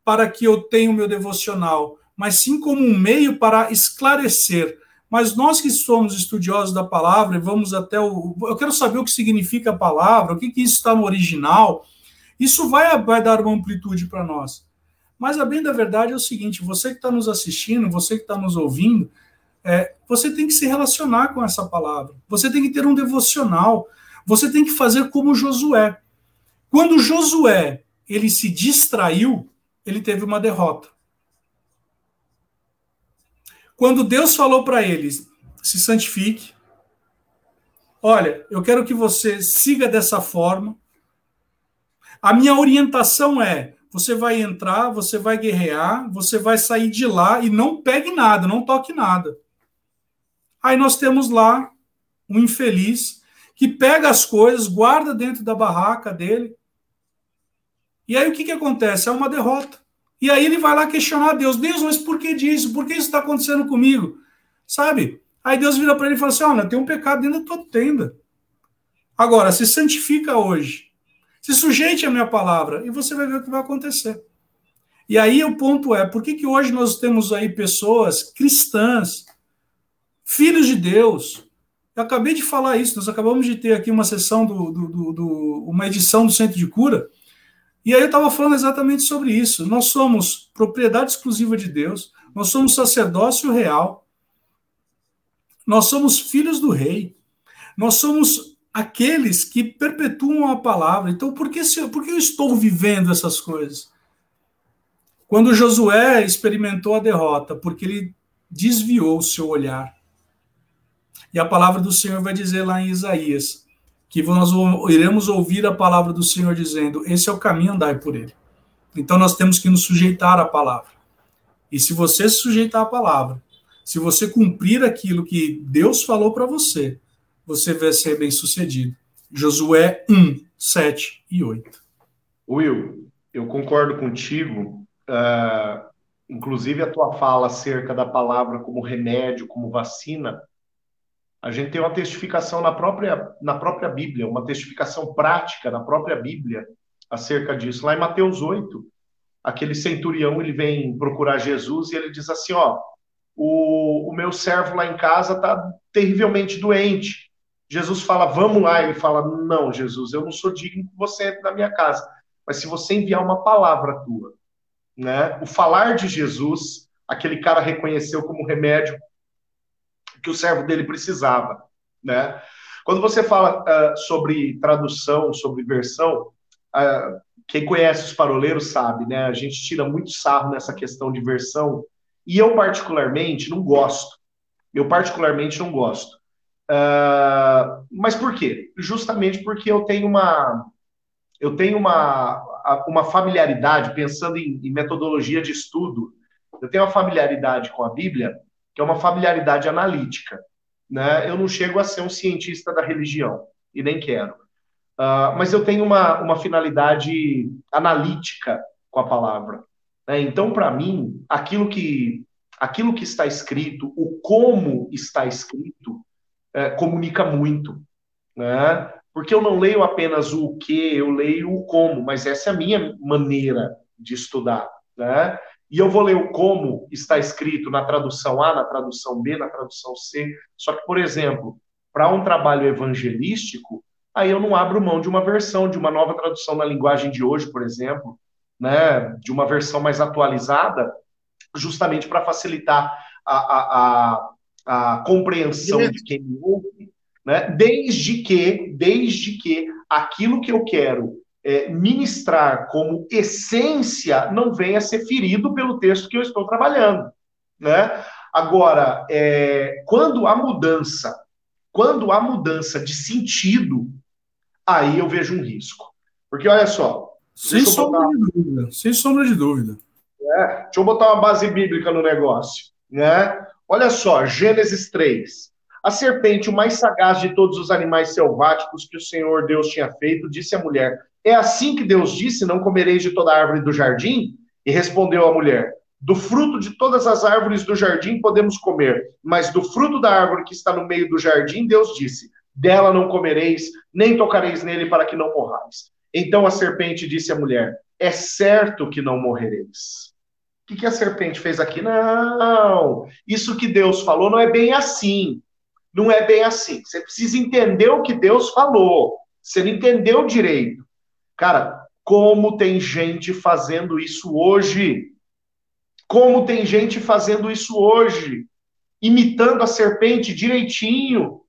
para que eu tenha o meu devocional, mas sim como um meio para esclarecer. Mas nós que somos estudiosos da palavra e vamos até o. Eu quero saber o que significa a palavra, o que, que isso está no original. Isso vai, vai dar uma amplitude para nós. Mas a bem da verdade é o seguinte: você que está nos assistindo, você que está nos ouvindo, é, você tem que se relacionar com essa palavra. Você tem que ter um devocional. Você tem que fazer como Josué. Quando Josué ele se distraiu, ele teve uma derrota. Quando Deus falou para ele, se santifique, olha, eu quero que você siga dessa forma. A minha orientação é: você vai entrar, você vai guerrear, você vai sair de lá e não pegue nada, não toque nada. Aí nós temos lá um infeliz que pega as coisas, guarda dentro da barraca dele. E aí o que, que acontece? É uma derrota. E aí ele vai lá questionar a Deus: Deus, mas por que disso? Por que isso está acontecendo comigo? Sabe? Aí Deus vira para ele e fala assim: Olha, tem um pecado dentro da tua tenda. Agora, se santifica hoje. Se sujeite à minha palavra e você vai ver o que vai acontecer. E aí o ponto é: por que, que hoje nós temos aí pessoas cristãs filhos de Deus. Eu acabei de falar isso, nós acabamos de ter aqui uma sessão do, do, do, do uma edição do Centro de Cura, e aí eu estava falando exatamente sobre isso. Nós somos propriedade exclusiva de Deus, nós somos sacerdócio real, nós somos filhos do rei, nós somos aqueles que perpetuam a palavra. Então, por que, por que eu estou vivendo essas coisas? Quando Josué experimentou a derrota, porque ele desviou o seu olhar e a palavra do Senhor vai dizer lá em Isaías que nós iremos ouvir a palavra do Senhor dizendo: Esse é o caminho, andai por ele. Então nós temos que nos sujeitar à palavra. E se você se sujeitar à palavra, se você cumprir aquilo que Deus falou para você, você vai ser bem sucedido. Josué 1, 7 e 8. Will, eu concordo contigo. Uh, inclusive a tua fala acerca da palavra como remédio, como vacina, a gente tem uma testificação na própria, na própria Bíblia, uma testificação prática na própria Bíblia acerca disso. Lá em Mateus 8, aquele centurião ele vem procurar Jesus e ele diz assim: Ó, o, o meu servo lá em casa está terrivelmente doente. Jesus fala, vamos lá. Ele fala, não, Jesus, eu não sou digno que você entre na minha casa. Mas se você enviar uma palavra tua, né? O falar de Jesus, aquele cara reconheceu como remédio que o servo dele precisava, né? Quando você fala uh, sobre tradução, sobre versão, uh, quem conhece os paroleiros sabe, né? A gente tira muito sarro nessa questão de versão e eu particularmente não gosto. Eu particularmente não gosto. Uh, mas por quê? Justamente porque eu tenho uma eu tenho uma, uma familiaridade pensando em, em metodologia de estudo. Eu tenho uma familiaridade com a Bíblia que é uma familiaridade analítica. Né? Eu não chego a ser um cientista da religião, e nem quero. Uh, mas eu tenho uma, uma finalidade analítica com a palavra. Né? Então, para mim, aquilo que, aquilo que está escrito, o como está escrito, é, comunica muito. Né? Porque eu não leio apenas o que, eu leio o como, mas essa é a minha maneira de estudar. Né? E eu vou ler o como está escrito na tradução A, na tradução B, na tradução C. Só que, por exemplo, para um trabalho evangelístico, aí eu não abro mão de uma versão, de uma nova tradução na linguagem de hoje, por exemplo, né, de uma versão mais atualizada, justamente para facilitar a, a, a, a compreensão de quem me ouve, né, desde que, desde que aquilo que eu quero é, ministrar como essência não venha a ser ferido pelo texto que eu estou trabalhando. Né? Agora, é, quando a mudança, quando a mudança de sentido, aí eu vejo um risco. Porque olha só. Sem sombra botar... de dúvida. Sem sombra de dúvida. É, deixa eu botar uma base bíblica no negócio. Né? Olha só, Gênesis 3. A serpente, o mais sagaz de todos os animais selváticos que o Senhor Deus tinha feito, disse à mulher: É assim que Deus disse: Não comereis de toda árvore do jardim? E respondeu a mulher: Do fruto de todas as árvores do jardim podemos comer, mas do fruto da árvore que está no meio do jardim, Deus disse: Dela não comereis, nem tocareis nele para que não morrais. Então a serpente disse à mulher: É certo que não morrereis. O que, que a serpente fez aqui? Não, isso que Deus falou não é bem assim. Não é bem assim. Você precisa entender o que Deus falou. Você não entendeu direito. Cara, como tem gente fazendo isso hoje? Como tem gente fazendo isso hoje? Imitando a serpente direitinho.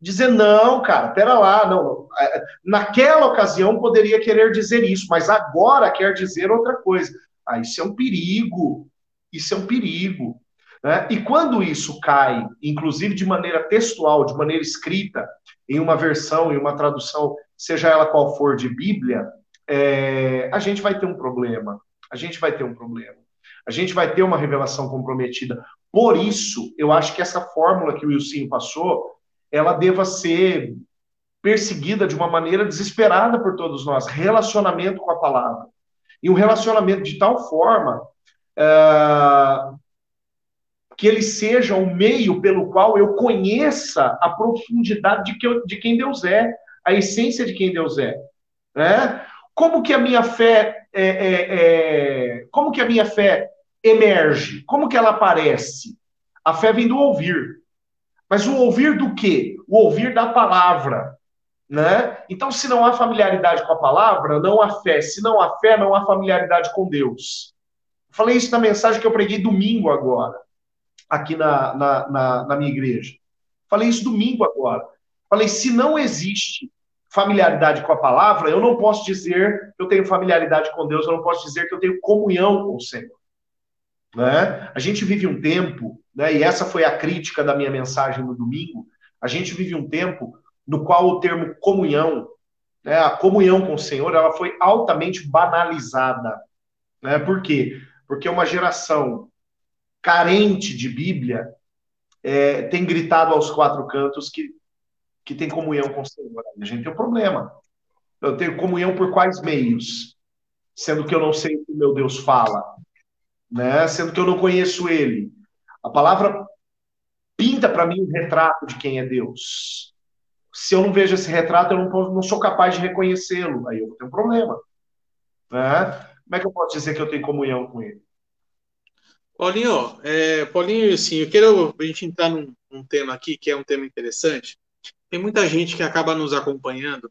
Dizer, não, cara, pera lá, não. É, naquela ocasião poderia querer dizer isso, mas agora quer dizer outra coisa. Ah, isso é um perigo. Isso é um perigo. Né? E quando isso cai, inclusive de maneira textual, de maneira escrita, em uma versão, em uma tradução, seja ela qual for de Bíblia, é, a gente vai ter um problema. A gente vai ter um problema. A gente vai ter uma revelação comprometida. Por isso, eu acho que essa fórmula que o Wilson passou, ela deva ser perseguida de uma maneira desesperada por todos nós. Relacionamento com a palavra. E um relacionamento de tal forma uh, que ele seja o meio pelo qual eu conheça a profundidade de, que eu, de quem Deus é, a essência de quem Deus é. Né? Como que a minha fé é, é, é, como que a minha fé emerge? Como que ela aparece? A fé vem do ouvir. Mas o ouvir do quê? O ouvir da palavra. Né? Então, se não há familiaridade com a palavra, não há fé. Se não há fé, não há familiaridade com Deus. Falei isso na mensagem que eu preguei domingo agora, aqui na, na, na, na minha igreja. Falei isso domingo agora. Falei, se não existe familiaridade com a palavra, eu não posso dizer que eu tenho familiaridade com Deus, eu não posso dizer que eu tenho comunhão com o Senhor. Né? A gente vive um tempo, né, e essa foi a crítica da minha mensagem no domingo, a gente vive um tempo no qual o termo comunhão, né, a comunhão com o Senhor, ela foi altamente banalizada. Né? Por quê? Porque uma geração carente de Bíblia é, tem gritado aos quatro cantos que, que tem comunhão com o Senhor. A gente tem um problema. Eu tenho comunhão por quais meios? Sendo que eu não sei o que meu Deus fala, né? Sendo que eu não conheço Ele. A palavra pinta para mim um retrato de quem é Deus se eu não vejo esse retrato, eu não, não sou capaz de reconhecê-lo. Aí eu tenho um problema. Né? Como é que eu posso dizer que eu tenho comunhão com ele? Paulinho, é, Paulinho, assim, eu quero a gente entrar num, num, tema aqui que é um tema interessante. Tem muita gente que acaba nos acompanhando,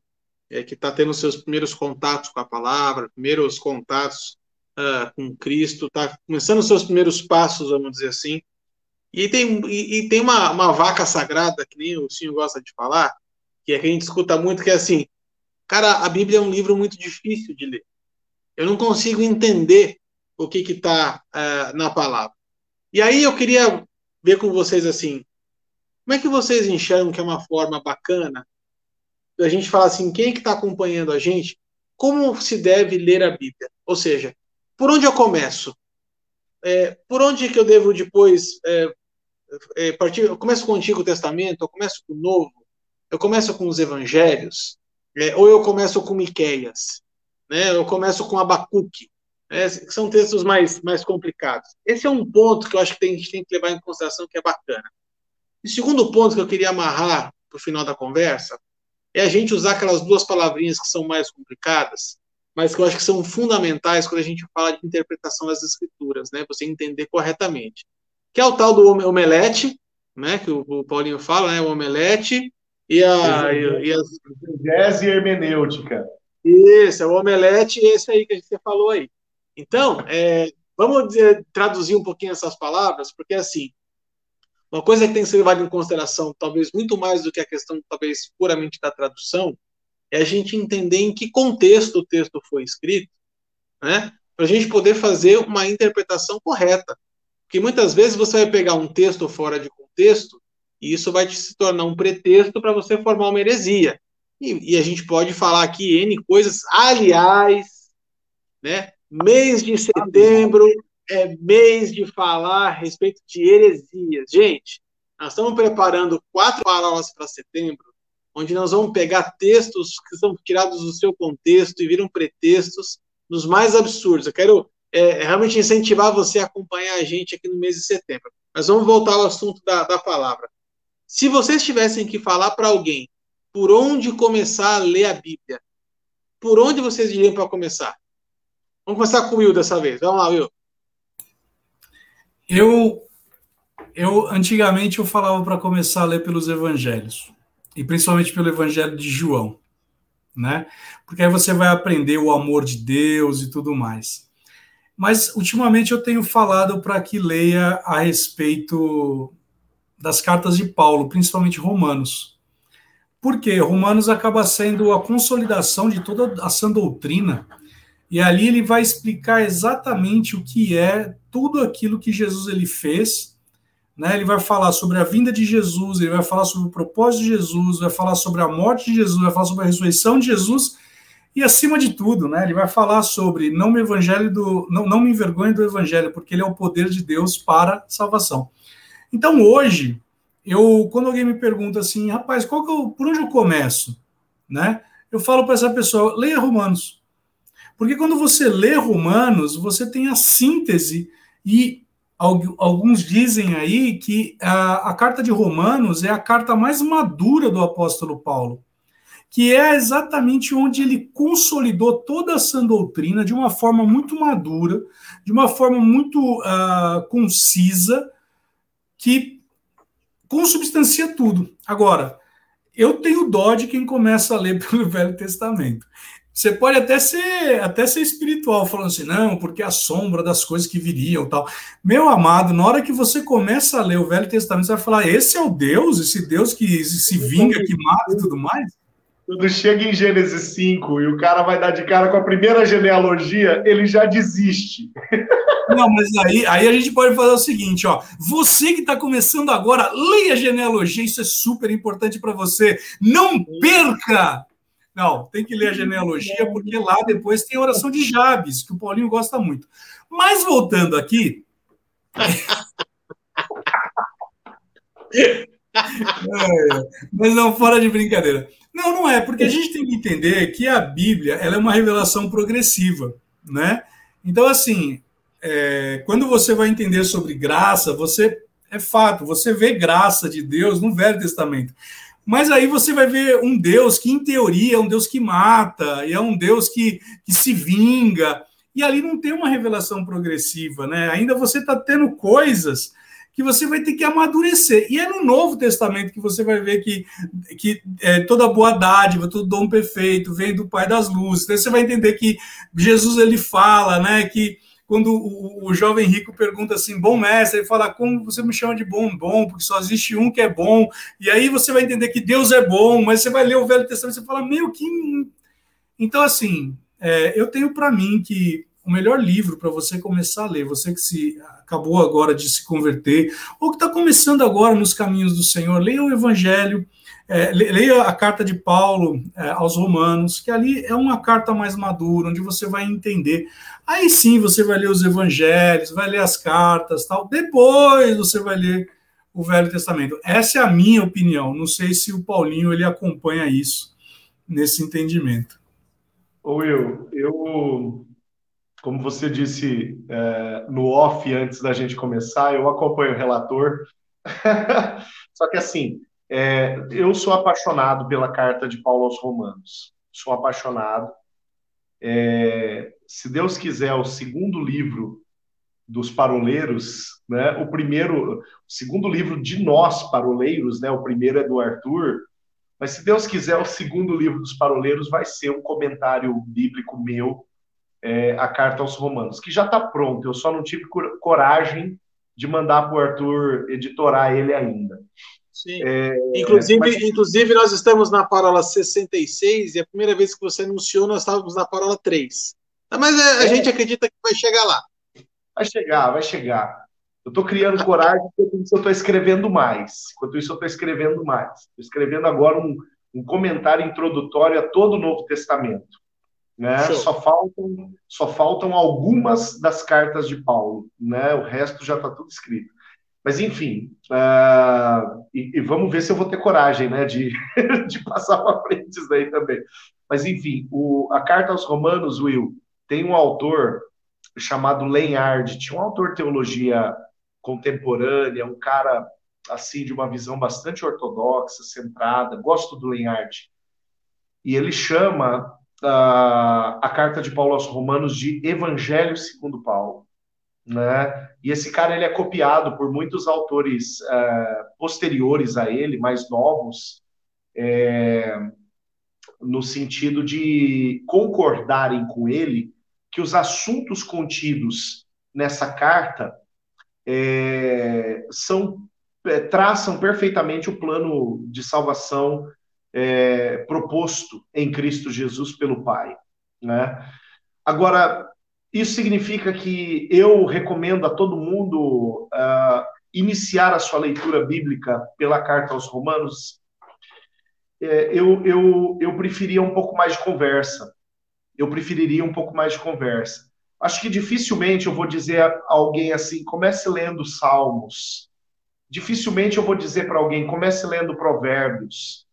é, que está tendo seus primeiros contatos com a palavra, primeiros contatos uh, com Cristo, está começando seus primeiros passos, vamos dizer assim. E tem, e, e tem uma, uma vaca sagrada, que nem o senhor gosta de falar, que a gente escuta muito, que é assim, cara, a Bíblia é um livro muito difícil de ler. Eu não consigo entender o que está uh, é, na palavra. E aí eu queria ver com vocês assim, como é que vocês enxergam que é uma forma bacana a gente falar assim, quem é que está acompanhando a gente, como se deve ler a Bíblia? Ou seja, por onde eu começo? É, por onde que eu devo depois é, é, partir? Eu começo com o Antigo Testamento, eu começo com o Novo, eu começo com os evangelhos, é, ou eu começo com Miqueias, né? eu começo com Abacuque, que são textos mais, mais complicados. Esse é um ponto que eu acho que tem, a gente tem que levar em consideração que é bacana. E o segundo ponto que eu queria amarrar para o final da conversa é a gente usar aquelas duas palavrinhas que são mais complicadas, mas que eu acho que são fundamentais quando a gente fala de interpretação das escrituras, né? Você entender corretamente. Que é o tal do omelete, né? Que o, Paulinho fala, né? O omelete e a. E, as... e hermenêutica. Isso, é o omelete e esse aí que você falou aí. Então, é, vamos dizer, traduzir um pouquinho essas palavras, porque assim, uma coisa que tem que ser levada em consideração, talvez muito mais do que a questão, talvez puramente da tradução, é a gente entender em que contexto o texto foi escrito, né? Para a gente poder fazer uma interpretação correta. Porque muitas vezes você vai pegar um texto fora de contexto e isso vai se tornar um pretexto para você formar uma heresia. E, e, a gente pode falar aqui N coisas. Aliás, né, mês de setembro é mês de falar a respeito de heresias. Gente, nós estamos preparando quatro palavras para setembro, onde nós vamos pegar textos que são tirados do seu contexto e viram pretextos nos mais absurdos. Eu quero é, realmente incentivar você a acompanhar a gente aqui no mês de setembro. Mas vamos voltar ao assunto da, da palavra. Se vocês tivessem que falar para alguém por onde começar a ler a Bíblia, por onde vocês diriam para começar? Vamos começar com o Will dessa vez. Vamos lá, Will. Eu, eu antigamente eu falava para começar a ler pelos evangelhos, e principalmente pelo evangelho de João, né? Porque aí você vai aprender o amor de Deus e tudo mais. Mas ultimamente eu tenho falado para que leia a respeito das cartas de Paulo, principalmente Romanos. Porque Romanos acaba sendo a consolidação de toda a sã doutrina e ali ele vai explicar exatamente o que é tudo aquilo que Jesus ele fez. Né? Ele vai falar sobre a vinda de Jesus, ele vai falar sobre o propósito de Jesus, vai falar sobre a morte de Jesus, vai falar sobre a ressurreição de Jesus e acima de tudo, né, ele vai falar sobre não me evangelho do não, não me envergonhe do evangelho, porque ele é o poder de Deus para salvação. Então hoje, eu quando alguém me pergunta assim, rapaz, qual que eu, por onde eu começo, né? Eu falo para essa pessoa, leia Romanos. Porque quando você lê Romanos, você tem a síntese, e alguns dizem aí que a, a carta de Romanos é a carta mais madura do apóstolo Paulo, que é exatamente onde ele consolidou toda a sã doutrina de uma forma muito madura, de uma forma muito uh, concisa, que consubstancia tudo. Agora, eu tenho dó de quem começa a ler pelo Velho Testamento. Você pode até ser até ser espiritual, falando assim, não, porque a sombra das coisas que viriam tal. Meu amado, na hora que você começa a ler o Velho Testamento, você vai falar: esse é o Deus, esse Deus que se vinga, que mata e tudo mais. Quando chega em Gênesis 5 e o cara vai dar de cara com a primeira genealogia, ele já desiste. Não, mas aí, aí a gente pode fazer o seguinte, ó. Você que está começando agora, leia a genealogia, isso é super importante para você. Não perca não, tem que ler a genealogia, porque lá depois tem a oração de Jabes, que o Paulinho gosta muito. Mas voltando aqui. é, mas não, fora de brincadeira. Não, não é, porque a gente tem que entender que a Bíblia ela é uma revelação progressiva, né? Então, assim, é, quando você vai entender sobre graça, você é fato, você vê graça de Deus no Velho Testamento. Mas aí você vai ver um Deus que, em teoria, é um Deus que mata, e é um Deus que, que se vinga. E ali não tem uma revelação progressiva, né? Ainda você está tendo coisas que você vai ter que amadurecer. E é no Novo Testamento que você vai ver que, que é, toda boa dádiva, todo dom perfeito vem do Pai das Luzes. Então você vai entender que Jesus ele fala, né, que quando o, o, jovem rico pergunta assim, bom mestre, ele fala, como você me chama de bom? Bom, porque só existe um que é bom. E aí você vai entender que Deus é bom, mas você vai ler o Velho Testamento e você fala, meu, que. Então, assim, é, eu tenho para mim que o melhor livro para você começar a ler, você que se acabou agora de se converter, ou que está começando agora nos caminhos do Senhor, leia o Evangelho, é, leia a carta de Paulo é, aos Romanos, que ali é uma carta mais madura, onde você vai entender. Aí sim você vai ler os evangelhos, vai ler as cartas, tal. Depois você vai ler o Velho Testamento. Essa é a minha opinião. Não sei se o Paulinho ele acompanha isso nesse entendimento. Ô Will, eu, como você disse é, no off antes da gente começar, eu acompanho o relator. Só que assim, é, eu sou apaixonado pela carta de Paulo aos Romanos. Sou apaixonado. É, se Deus quiser, o segundo livro dos paroleiros, né? O primeiro, o segundo livro de nós paroleiros, né? O primeiro é do Arthur, mas se Deus quiser, o segundo livro dos paroleiros vai ser um comentário bíblico meu, é, a carta aos Romanos, que já está pronto. Eu só não tive coragem de mandar para o Arthur editorar ele ainda. Sim. É, inclusive, mas... inclusive, nós estamos na parola 66 e a primeira vez que você anunciou, nós estávamos na parola 3. Mas a, a é. gente acredita que vai chegar lá. Vai chegar, vai chegar. Eu estou criando coragem, porque eu estou escrevendo mais. Enquanto isso, eu estou escrevendo mais. Estou escrevendo agora um, um comentário introdutório a todo o Novo Testamento. Né? Só, faltam, só faltam algumas das cartas de Paulo, né? o resto já está tudo escrito. Mas, enfim, uh, e, e, vamos ver se eu vou ter coragem né, de, de passar para frente isso daí também. Mas, enfim, o, a carta aos Romanos, Will, tem um autor chamado Lenhard, tinha um autor de teologia contemporânea, um cara assim de uma visão bastante ortodoxa, centrada. Gosto do Lenhard. E ele chama uh, a carta de Paulo aos Romanos de Evangelho segundo Paulo. Né? E esse cara ele é copiado por muitos autores uh, posteriores a ele, mais novos, é, no sentido de concordarem com ele que os assuntos contidos nessa carta é, são é, traçam perfeitamente o plano de salvação é, proposto em Cristo Jesus pelo Pai. Né? Agora, isso significa que eu recomendo a todo mundo uh, iniciar a sua leitura bíblica pela carta aos Romanos. É, eu, eu, eu preferia um pouco mais de conversa. Eu preferiria um pouco mais de conversa. Acho que dificilmente eu vou dizer a alguém assim, comece lendo Salmos. Dificilmente eu vou dizer para alguém, comece lendo Provérbios.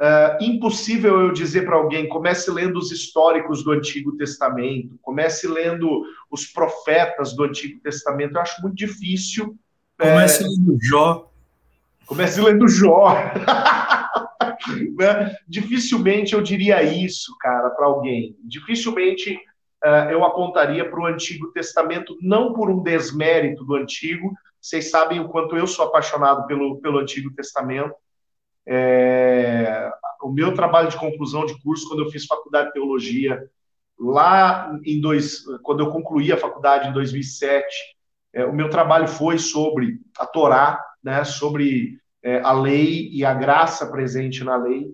Uh, impossível eu dizer para alguém, comece lendo os históricos do Antigo Testamento, comece lendo os profetas do Antigo Testamento. Eu acho muito difícil. Comece é... lendo Jó. Comece lendo Jó. né? Dificilmente eu diria isso, cara, para alguém. Dificilmente uh, eu apontaria para o Antigo Testamento, não por um desmérito do Antigo. Vocês sabem o quanto eu sou apaixonado pelo, pelo Antigo Testamento. É, o meu trabalho de conclusão de curso, quando eu fiz faculdade de teologia, lá em dois, quando eu concluí a faculdade em 2007, é, o meu trabalho foi sobre a Torá, né, sobre é, a lei e a graça presente na lei.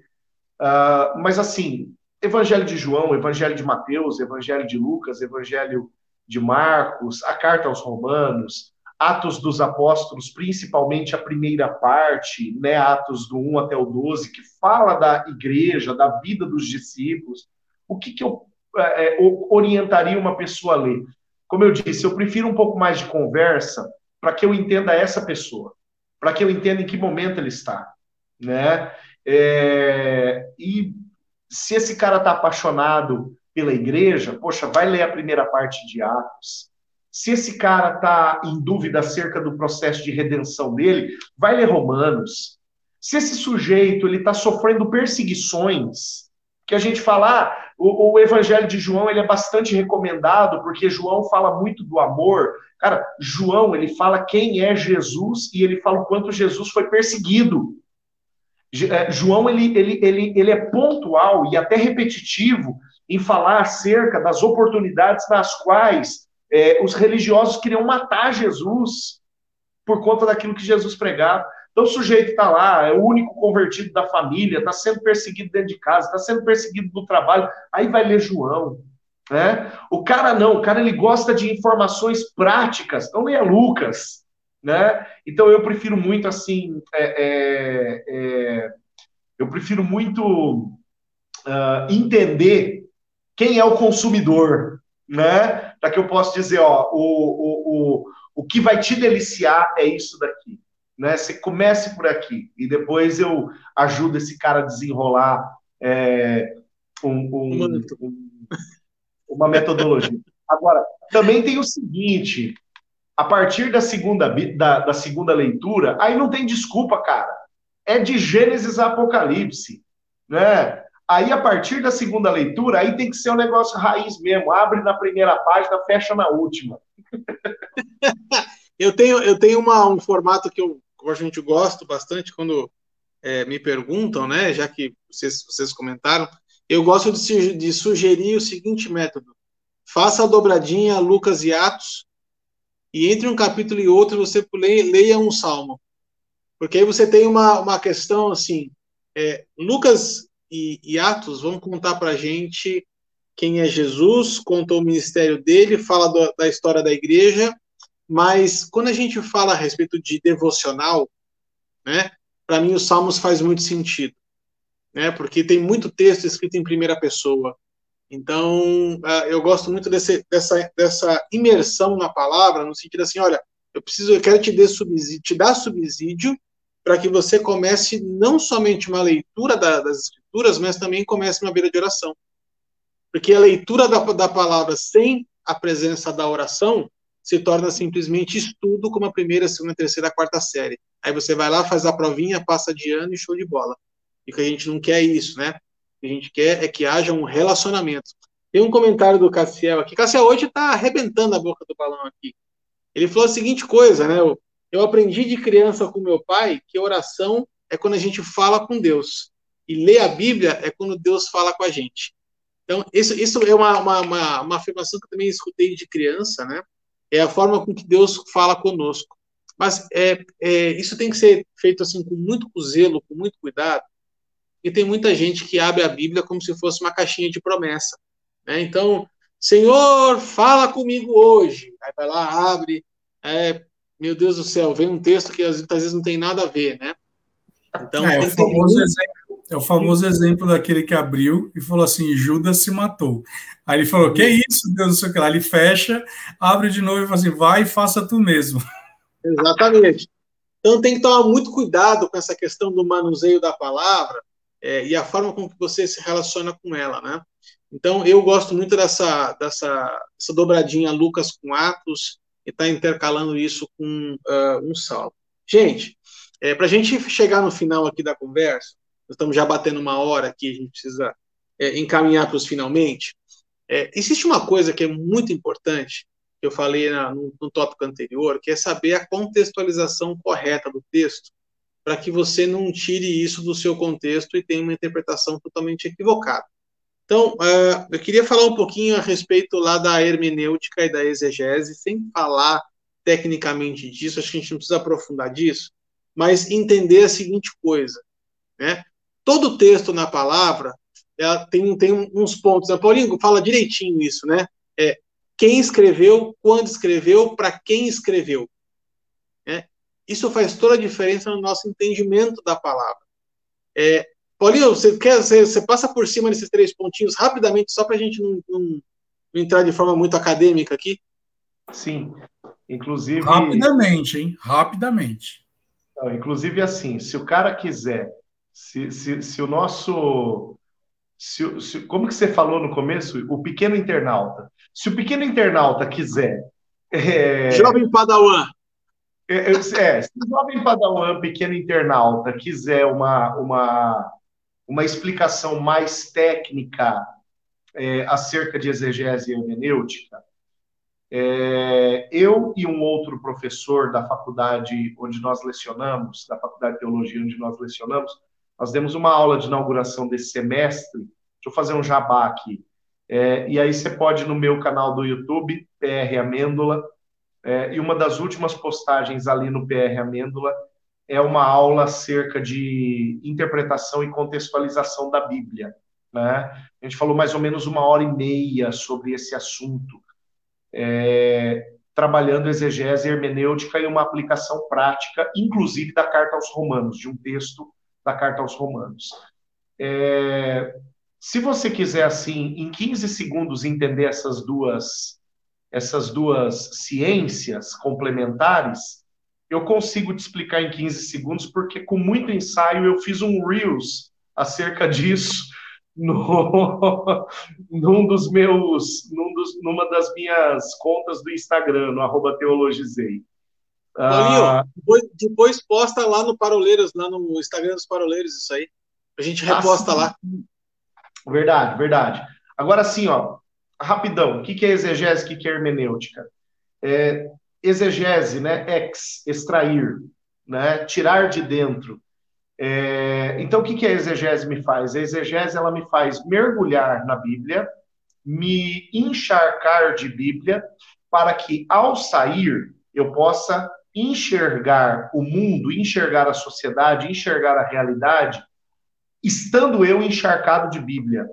Uh, mas assim, Evangelho de João, Evangelho de Mateus, Evangelho de Lucas, Evangelho de Marcos, a carta aos Romanos, Atos dos Apóstolos, principalmente a primeira parte, né, Atos do 1 até o 12, que fala da igreja, da vida dos discípulos, o que, que eu é, é orientaria uma pessoa a ler? Como eu disse, eu prefiro um pouco mais de conversa para que eu entenda essa pessoa, para que eu entenda em que momento ele está, né? É, e se esse cara está apaixonado pela igreja, poxa, vai ler a primeira parte de Atos. Se esse cara está em dúvida acerca do processo de redenção dele, vai ler Romanos. Se esse sujeito ele está sofrendo perseguições, que a gente fala, ah, o, o, Evangelho de João ele é bastante recomendado porque João fala muito do amor. Cara, João ele fala quem é Jesus e ele fala o quanto Jesus foi perseguido. É, João ele, ele, ele, ele é pontual e até repetitivo em falar acerca das oportunidades nas quais é, os religiosos queriam matar Jesus por conta daquilo que Jesus pregava. Então o sujeito está lá, é o único convertido da família, está sendo perseguido dentro de casa, está sendo perseguido no trabalho, aí vai ler João. Né? O cara não, o cara ele gosta de informações práticas, então leia Lucas. Né? Então eu prefiro muito assim, é, é, é eu prefiro muito uh, entender quem é o consumidor, né? Para que eu possa dizer, ó, o, o, o, o que vai te deliciar é isso daqui. Né? Você comece por aqui e depois eu ajudo esse cara a desenrolar é, um, um, um, uma metodologia. Agora, também tem o seguinte: a partir da segunda, da, da segunda leitura, aí não tem desculpa, cara. É de Gênesis a Apocalipse. Né? Aí, a partir da segunda leitura, aí tem que ser um negócio raiz mesmo. Abre na primeira página, fecha na última. eu tenho, eu tenho uma, um formato que eu, a gente gosto bastante quando é, me perguntam, né? Já que vocês, vocês comentaram, eu gosto de, de sugerir o seguinte método: faça a dobradinha Lucas e Atos, e entre um capítulo e outro você leia, leia um salmo. Porque aí você tem uma, uma questão assim. É, Lucas e, e Atos vão contar para a gente quem é Jesus, contou o ministério dele, fala do, da história da igreja, mas quando a gente fala a respeito de devocional, né, para mim os Salmos faz muito sentido. né? Porque tem muito texto escrito em primeira pessoa. Então, ah, eu gosto muito desse, dessa, dessa imersão na palavra, no sentido assim, olha, eu preciso, eu quero te subsídio, te dar subsídio para que você comece não somente uma leitura da, das escrituras, mas também comece uma vida de oração. Porque a leitura da, da palavra sem a presença da oração se torna simplesmente estudo como a primeira, segunda, terceira, quarta série. Aí você vai lá, faz a provinha, passa de ano e show de bola. E que a gente não quer isso, né? O que a gente quer é que haja um relacionamento. Tem um comentário do Cassiel aqui. Cassiel hoje está arrebentando a boca do balão aqui. Ele falou a seguinte coisa, né? Eu aprendi de criança com meu pai que oração é quando a gente fala com Deus. E ler a Bíblia é quando Deus fala com a gente. Então, isso, isso é uma, uma, uma, uma afirmação que eu também escutei de criança, né? é a forma com que Deus fala conosco. Mas é, é, isso tem que ser feito assim com muito zelo, com muito cuidado, e tem muita gente que abre a Bíblia como se fosse uma caixinha de promessa. Né? Então, Senhor, fala comigo hoje. Aí vai lá, abre, é, meu Deus do céu, vem um texto que às vezes não tem nada a ver, né? Então, é, o famoso exemplo, é o famoso exemplo daquele que abriu e falou assim: Judas se matou. Aí ele falou: Que isso, Deus do céu, que lá. Ele fecha, abre de novo e fala assim: Vai e faça tu mesmo. Exatamente. Então tem que tomar muito cuidado com essa questão do manuseio da palavra é, e a forma com que você se relaciona com ela, né? Então eu gosto muito dessa, dessa, dessa dobradinha Lucas com Atos e está intercalando isso com uh, um salmo. Gente, é, para a gente chegar no final aqui da conversa, nós estamos já batendo uma hora aqui, a gente precisa é, encaminhar para os finalmente. É, existe uma coisa que é muito importante, que eu falei na, no, no tópico anterior, que é saber a contextualização correta do texto, para que você não tire isso do seu contexto e tenha uma interpretação totalmente equivocada. Então, uh, eu queria falar um pouquinho a respeito lá da hermenêutica e da exegese, sem falar tecnicamente disso, acho que a gente não precisa aprofundar disso, mas entender a seguinte coisa, né? Todo texto na palavra tem, tem uns pontos. Né? Paulinho fala direitinho isso, né? É, quem escreveu, quando escreveu, para quem escreveu. Né? Isso faz toda a diferença no nosso entendimento da palavra. É, Paulinho, você, quer, você, você, passa por cima desses três pontinhos rapidamente, só para a gente não, não, não entrar de forma muito acadêmica aqui? Sim, inclusive. Rapidamente, hein? Rapidamente. Não, inclusive, assim, se o cara quiser, se, se, se o nosso. Se, se, como que você falou no começo? O pequeno internauta. Se o pequeno internauta quiser. É, jovem Padawan. É, é, é, se o jovem Padawan, pequeno internauta, quiser uma, uma, uma explicação mais técnica é, acerca de exegese hermenêutica, é, eu e um outro professor da faculdade onde nós lecionamos, da Faculdade de Teologia onde nós lecionamos, nós demos uma aula de inauguração desse semestre. Deixa eu fazer um jabá aqui. É, e aí você pode no meu canal do YouTube, PR Amêndola, é, e uma das últimas postagens ali no PR Amêndola é uma aula acerca de interpretação e contextualização da Bíblia. Né? A gente falou mais ou menos uma hora e meia sobre esse assunto é, trabalhando exegese hermenêutica e uma aplicação prática, inclusive da carta aos Romanos, de um texto da carta aos Romanos. É, se você quiser, assim, em 15 segundos entender essas duas, essas duas ciências complementares, eu consigo te explicar em 15 segundos, porque com muito ensaio eu fiz um Reels acerca disso no, num dos meus, num dos, numa das minhas contas do Instagram, no arroba teologizei. Ah, depois, depois, posta lá no Paroleiros, lá no Instagram dos Paroleiros, isso aí. A gente reposta lá. Verdade, verdade. Agora sim, ó, rapidão, o que é exegese, o que é hermenêutica? É, exegese, né, ex, extrair, né, tirar de dentro. É, então, o que, que a exegese me faz? A exegese ela me faz mergulhar na Bíblia, me encharcar de Bíblia, para que, ao sair, eu possa enxergar o mundo, enxergar a sociedade, enxergar a realidade, estando eu encharcado de Bíblia.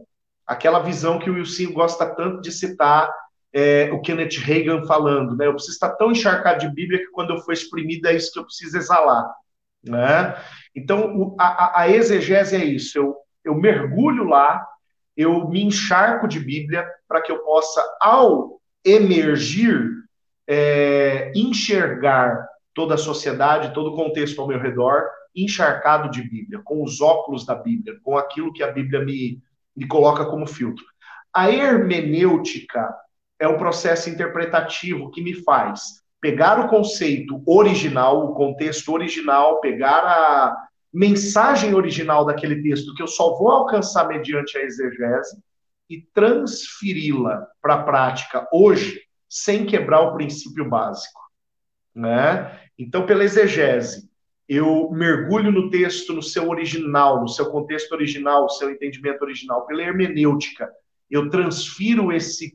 Aquela visão que o Wilson gosta tanto de citar, é, o Kenneth Reagan falando, né? Eu preciso estar tão encharcado de Bíblia que quando eu for exprimido é isso que eu preciso exalar, né? Então, a, a exegese é isso, eu eu mergulho lá, eu me encharco de Bíblia para que eu possa, ao emergir, é, enxergar toda a sociedade, todo o contexto ao meu redor, encharcado de Bíblia, com os óculos da Bíblia, com aquilo que a Bíblia me, me coloca como filtro. A hermenêutica é o processo interpretativo que me faz pegar o conceito original, o contexto original, pegar a mensagem original daquele texto que eu só vou alcançar mediante a exegese e transferi-la para a prática hoje, sem quebrar o princípio básico, né? Então, pela exegese, eu mergulho no texto, no seu original, no seu contexto original, no seu entendimento original. Pela hermenêutica, eu transfiro esse,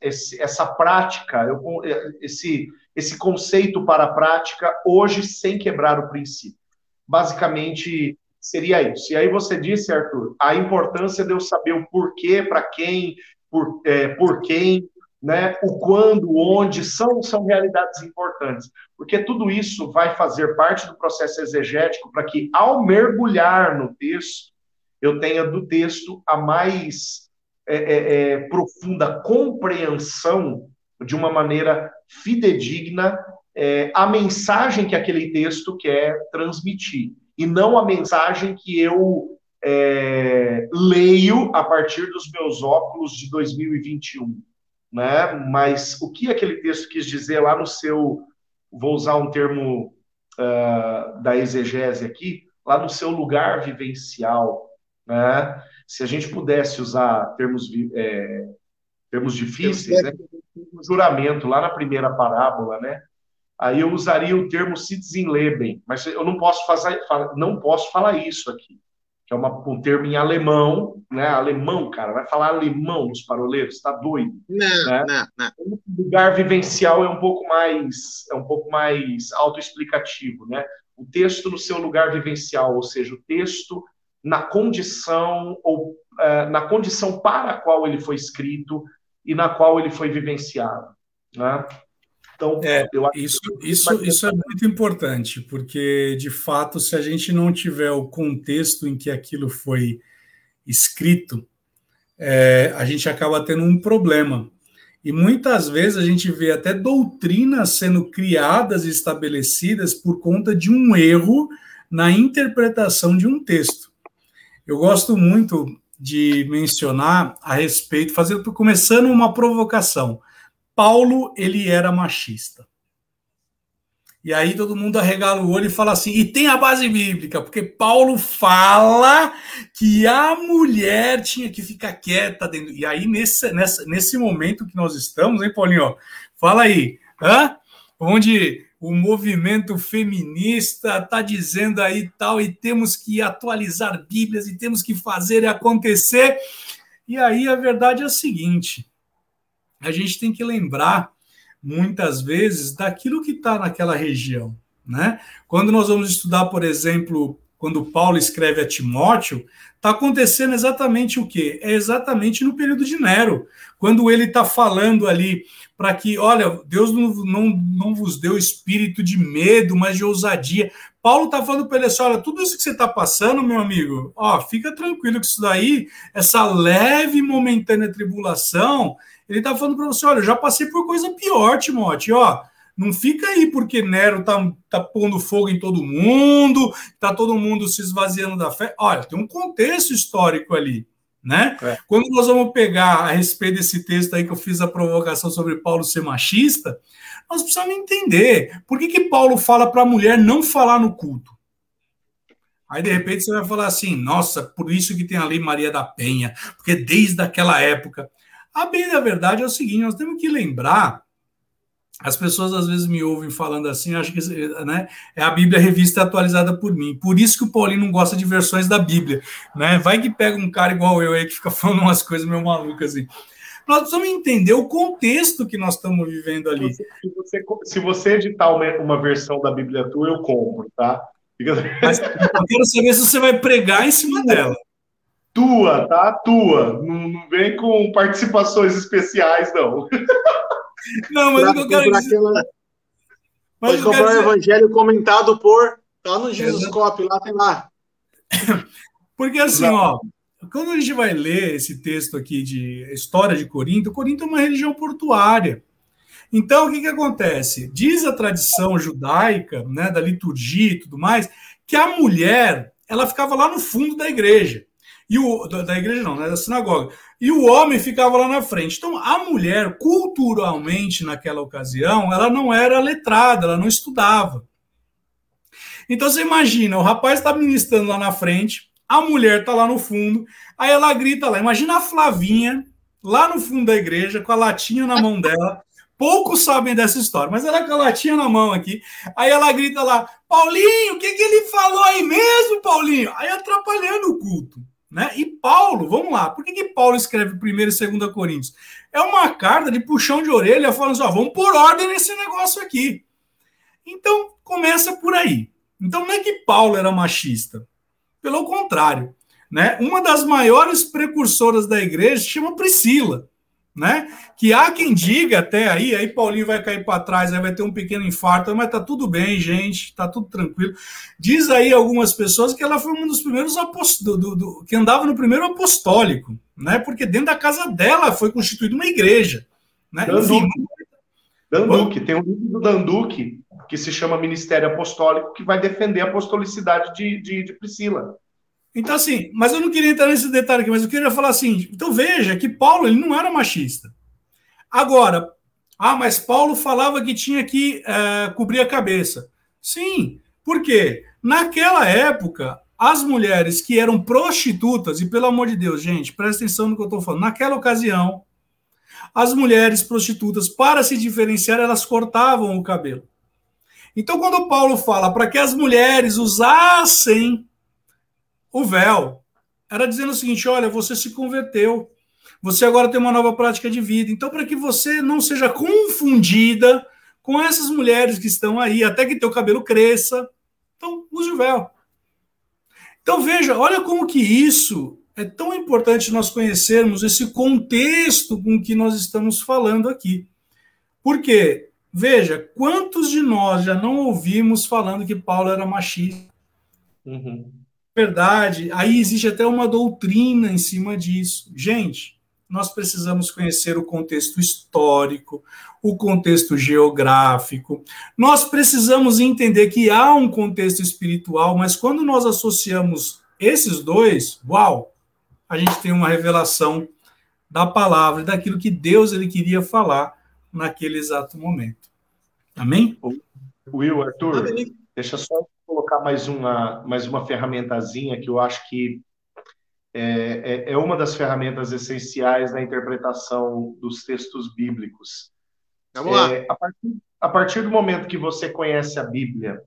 esse essa prática, eu, esse, esse conceito para a prática hoje sem quebrar o princípio. Basicamente, seria isso. E aí você disse, Arthur, a importância de eu saber o porquê, para quem, por, é, por quem, né, o quando, onde, são, são realidades importantes, porque tudo isso vai fazer parte do processo exegético para que, ao mergulhar no texto, eu tenha do texto a mais é, é, é, profunda compreensão de uma maneira fidedigna é, a mensagem que aquele texto quer transmitir, e não a mensagem que eu é, leio a partir dos meus óculos de 2021 né? Mas o que aquele texto quis dizer lá no seu, vou usar um termo uh, da exegese aqui, lá no seu lugar vivencial, né? Se a gente pudesse usar termos, é, termos difíceis, né? juramento lá na primeira parábola, né? Aí eu usaria o termo Sitzenleben, mas eu não posso fazer, não posso falar isso aqui que é uma, um termo em alemão, né? Alemão, cara, vai falar alemão nos paroleiros, tá doido? Não, né? não, não. O lugar vivencial é um pouco mais, é um pouco mais autoexplicativo, né? O texto no seu lugar vivencial, ou seja, o texto na condição ou uh, na condição para a qual ele foi escrito e na qual ele foi vivenciado, né? Então, é, isso, isso, isso é muito importante, porque, de fato, se a gente não tiver o contexto em que aquilo foi escrito, é, a gente acaba tendo um problema. E muitas vezes a gente vê até doutrinas sendo criadas e estabelecidas por conta de um erro na interpretação de um texto. Eu gosto muito de mencionar a respeito, fazer começando uma provocação. Paulo ele era machista. E aí todo mundo arregala o olho e fala assim, e tem a base bíblica, porque Paulo fala que a mulher tinha que ficar quieta dentro. E aí, nesse, nessa, nesse momento que nós estamos, hein, Paulinho? Fala aí, hã? onde o movimento feminista está dizendo aí tal, e temos que atualizar Bíblias, e temos que fazer acontecer. E aí a verdade é a seguinte: a gente tem que lembrar muitas vezes daquilo que está naquela região. Né? Quando nós vamos estudar, por exemplo, quando Paulo escreve a Timóteo, está acontecendo exatamente o quê? É exatamente no período de Nero, quando ele está falando ali para que, olha, Deus não, não, não vos deu espírito de medo, mas de ousadia. Paulo está falando para ele assim: olha, tudo isso que você está passando, meu amigo, ó, fica tranquilo que isso daí, essa leve momentânea tribulação, ele está falando para você: olha, eu já passei por coisa pior, Timóteo, ó. Não fica aí porque Nero tá, tá pondo fogo em todo mundo, tá todo mundo se esvaziando da fé. Olha, tem um contexto histórico ali, né? É. Quando nós vamos pegar a respeito desse texto aí que eu fiz a provocação sobre Paulo ser machista, nós precisamos entender por que, que Paulo fala para a mulher não falar no culto. Aí, de repente, você vai falar assim: nossa, por isso que tem a lei Maria da Penha, porque desde aquela época. A bem da verdade é o seguinte: nós temos que lembrar. As pessoas às vezes me ouvem falando assim, acho que né, é a Bíblia revista atualizada por mim. Por isso que o Paulinho não gosta de versões da Bíblia. Né? Vai que pega um cara igual eu aí que fica falando umas coisas meio malucas assim. Nós precisamos entender o contexto que nós estamos vivendo ali. Se você, se você editar uma, uma versão da Bíblia tua, eu compro, tá? Mas eu quero saber se você vai pregar em cima dela. Tua, tá? Tua. Não, não vem com participações especiais, não. Não, mas eu quero dizer... Aquela... Mas Pode comprar o dizer... evangelho comentado por. Tá no Jesuscope, lá tem lá. Porque assim, ó, quando a gente vai ler esse texto aqui de História de Corinto, Corinto é uma religião portuária. Então, o que, que acontece? Diz a tradição judaica, né, da liturgia e tudo mais, que a mulher ela ficava lá no fundo da igreja. E o, da igreja não, né, da sinagoga. E o homem ficava lá na frente. Então, a mulher, culturalmente, naquela ocasião, ela não era letrada, ela não estudava. Então, você imagina, o rapaz está ministrando lá na frente, a mulher está lá no fundo, aí ela grita lá. Imagina a Flavinha, lá no fundo da igreja, com a latinha na mão dela, Poucos sabem dessa história, mas ela com a latinha na mão aqui. Aí ela grita lá: Paulinho, o que, que ele falou aí mesmo, Paulinho? Aí atrapalhando o culto. Né? E Paulo, vamos lá, por que, que Paulo escreve 1 e 2 Coríntios? É uma carta de puxão de orelha falando assim: ó, vamos por ordem nesse negócio aqui. Então, começa por aí. Então, não é que Paulo era machista. Pelo contrário, né? Uma das maiores precursoras da igreja se chama Priscila né? Que há quem diga até aí, aí Paulinho vai cair para trás, aí vai ter um pequeno infarto, mas tá tudo bem, gente, tá tudo tranquilo. Diz aí algumas pessoas que ela foi um dos primeiros apóstolos, do, do, que andava no primeiro apostólico, né? Porque dentro da casa dela foi constituída uma igreja, né? Danduque, Danduque. tem um livro do Danduque que se chama Ministério Apostólico que vai defender a apostolicidade de, de, de Priscila. Então, assim, mas eu não queria entrar nesse detalhe aqui, mas eu queria falar assim: então veja que Paulo ele não era machista. Agora, ah, mas Paulo falava que tinha que é, cobrir a cabeça. Sim, por quê? Naquela época, as mulheres que eram prostitutas, e pelo amor de Deus, gente, presta atenção no que eu estou falando, naquela ocasião, as mulheres prostitutas, para se diferenciar, elas cortavam o cabelo. Então, quando Paulo fala para que as mulheres usassem o véu. Era dizendo o seguinte: olha, você se converteu, você agora tem uma nova prática de vida. Então, para que você não seja confundida com essas mulheres que estão aí, até que teu cabelo cresça, então use o véu. Então veja, olha como que isso é tão importante nós conhecermos esse contexto com que nós estamos falando aqui. Porque, veja, quantos de nós já não ouvimos falando que Paulo era machista? Uhum verdade, aí existe até uma doutrina em cima disso. Gente, nós precisamos conhecer o contexto histórico, o contexto geográfico. Nós precisamos entender que há um contexto espiritual, mas quando nós associamos esses dois, uau, a gente tem uma revelação da palavra, daquilo que Deus ele queria falar naquele exato momento. Amém? Will, Arthur, deixa só colocar mais uma, mais uma ferramentazinha que eu acho que é, é, é uma das ferramentas essenciais na interpretação dos textos bíblicos. Vamos lá. É, a, partir, a, partir, do momento que você conhece a Bíblia,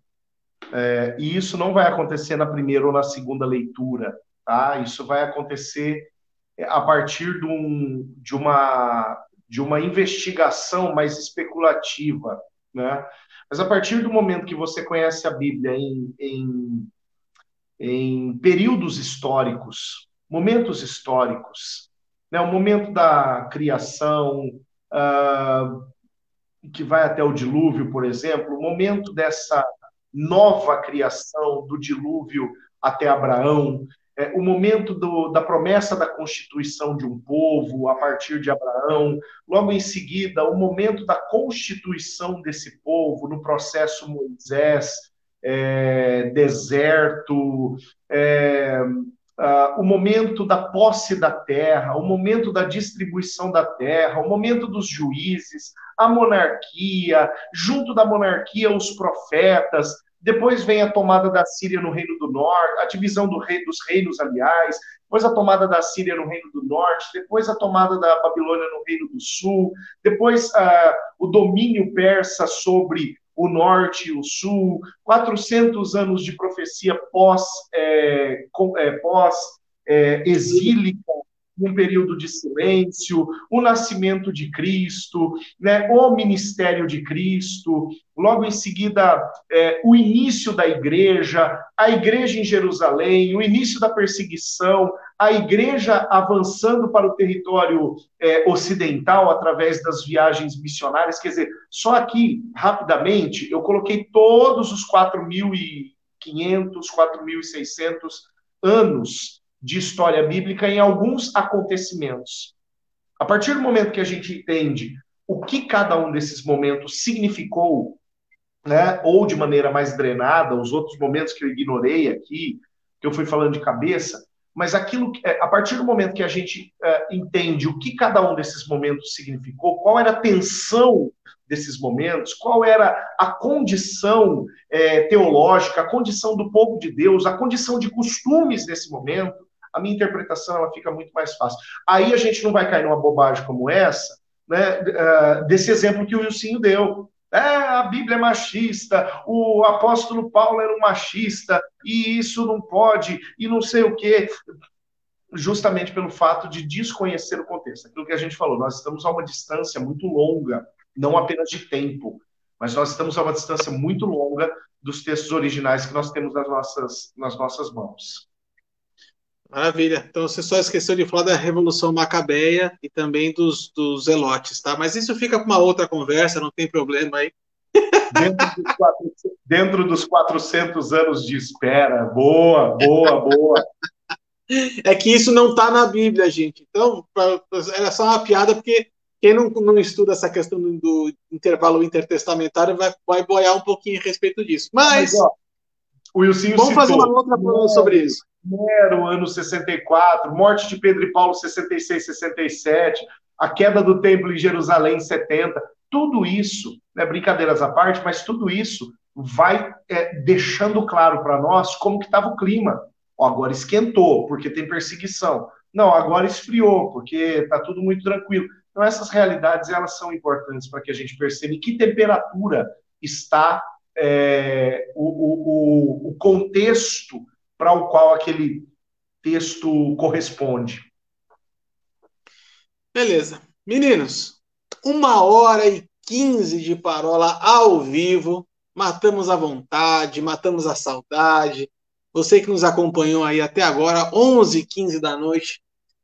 é, e isso não vai acontecer na primeira ou na segunda leitura, tá? Isso vai acontecer a partir de, um, de, uma, de uma investigação mais especulativa, né? Mas a partir do momento que você conhece a Bíblia em, em, em períodos históricos, momentos históricos, né, o momento da criação, uh, que vai até o dilúvio, por exemplo, o momento dessa nova criação do dilúvio até Abraão, é, o momento do, da promessa da constituição de um povo a partir de Abraão, logo em seguida, o momento da constituição desse povo no processo Moisés, é, deserto, é, uh, o momento da posse da terra, o momento da distribuição da terra, o momento dos juízes, a monarquia, junto da monarquia, os profetas, depois vem a tomada da Síria no Reino do Norte, a divisão do rei, dos reinos, aliás, depois a tomada da Síria no Reino do Norte, depois a tomada da Babilônia no Reino do Sul, depois uh, o domínio persa sobre o norte e o sul, 400 anos de profecia pós, é, é, pós é, um período de silêncio, o nascimento de Cristo, né, o ministério de Cristo, logo em seguida é, o início da igreja, a igreja em Jerusalém, o início da perseguição, a igreja avançando para o território é, ocidental através das viagens missionárias. Quer dizer, só aqui, rapidamente, eu coloquei todos os 4.500, 4.600 anos de história bíblica em alguns acontecimentos. A partir do momento que a gente entende o que cada um desses momentos significou, né, ou de maneira mais drenada, os outros momentos que eu ignorei aqui, que eu fui falando de cabeça, mas aquilo é, a partir do momento que a gente uh, entende o que cada um desses momentos significou, qual era a tensão desses momentos, qual era a condição é, teológica, a condição do povo de Deus, a condição de costumes desse momento, a minha interpretação ela fica muito mais fácil. Aí a gente não vai cair numa bobagem como essa, né, uh, desse exemplo que o Wilsinho deu. É, a Bíblia é machista, o apóstolo Paulo era um machista, e isso não pode, e não sei o quê. Justamente pelo fato de desconhecer o contexto. Aquilo que a gente falou, nós estamos a uma distância muito longa, não apenas de tempo, mas nós estamos a uma distância muito longa dos textos originais que nós temos nas nossas, nas nossas mãos. Maravilha. Então você só esqueceu de falar da Revolução Macabeia e também dos, dos Zelotes, tá? Mas isso fica para uma outra conversa, não tem problema aí. Dentro dos, 400, dentro dos 400 anos de espera. Boa, boa, boa. É que isso não está na Bíblia, gente. Então, era só uma piada, porque quem não, não estuda essa questão do, intervalo intertestamentário vai, vai boiar um pouquinho a respeito disso. Mas. Mas ó, o Wilson vamos citou, fazer uma outra pergunta sobre isso. Nero, ano 64, morte de Pedro e Paulo, 66, 67, a queda do templo em Jerusalém, 70. Tudo isso, né, brincadeiras à parte, mas tudo isso vai é, deixando claro para nós como que estava o clima. Ó, agora esquentou, porque tem perseguição. Não, agora esfriou, porque está tudo muito tranquilo. Então, essas realidades elas são importantes para que a gente perceba que temperatura está é, o, o, o contexto para o qual aquele texto corresponde. Beleza. Meninos, uma hora e quinze de parola ao vivo. Matamos a vontade, matamos a saudade. Você que nos acompanhou aí até agora, 11 e 15 da noite.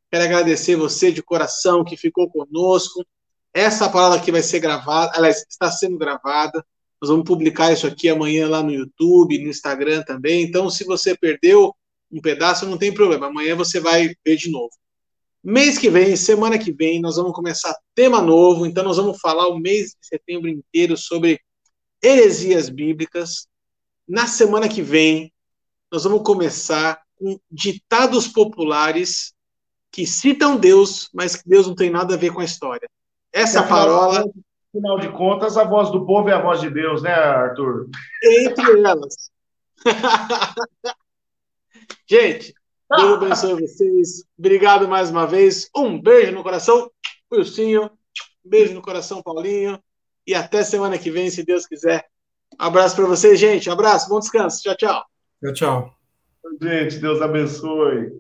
Quero agradecer você de coração que ficou conosco. Essa palavra aqui vai ser gravada, aliás, está sendo gravada. Nós vamos publicar isso aqui amanhã lá no YouTube, no Instagram também. Então, se você perdeu um pedaço, não tem problema. Amanhã você vai ver de novo. Mês que vem, semana que vem, nós vamos começar tema novo. Então, nós vamos falar o mês de setembro inteiro sobre heresias bíblicas. Na semana que vem, nós vamos começar com ditados populares que citam Deus, mas que Deus não tem nada a ver com a história. Essa parola Afinal de contas, a voz do povo é a voz de Deus, né, Arthur? Entre elas. Gente, Deus abençoe vocês. Obrigado mais uma vez. Um beijo no coração, Wilsinho. Beijo no coração, Paulinho. E até semana que vem, se Deus quiser. Abraço para vocês, gente. Abraço, bom descanso. Tchau, tchau. Tchau, tchau. Gente, Deus abençoe.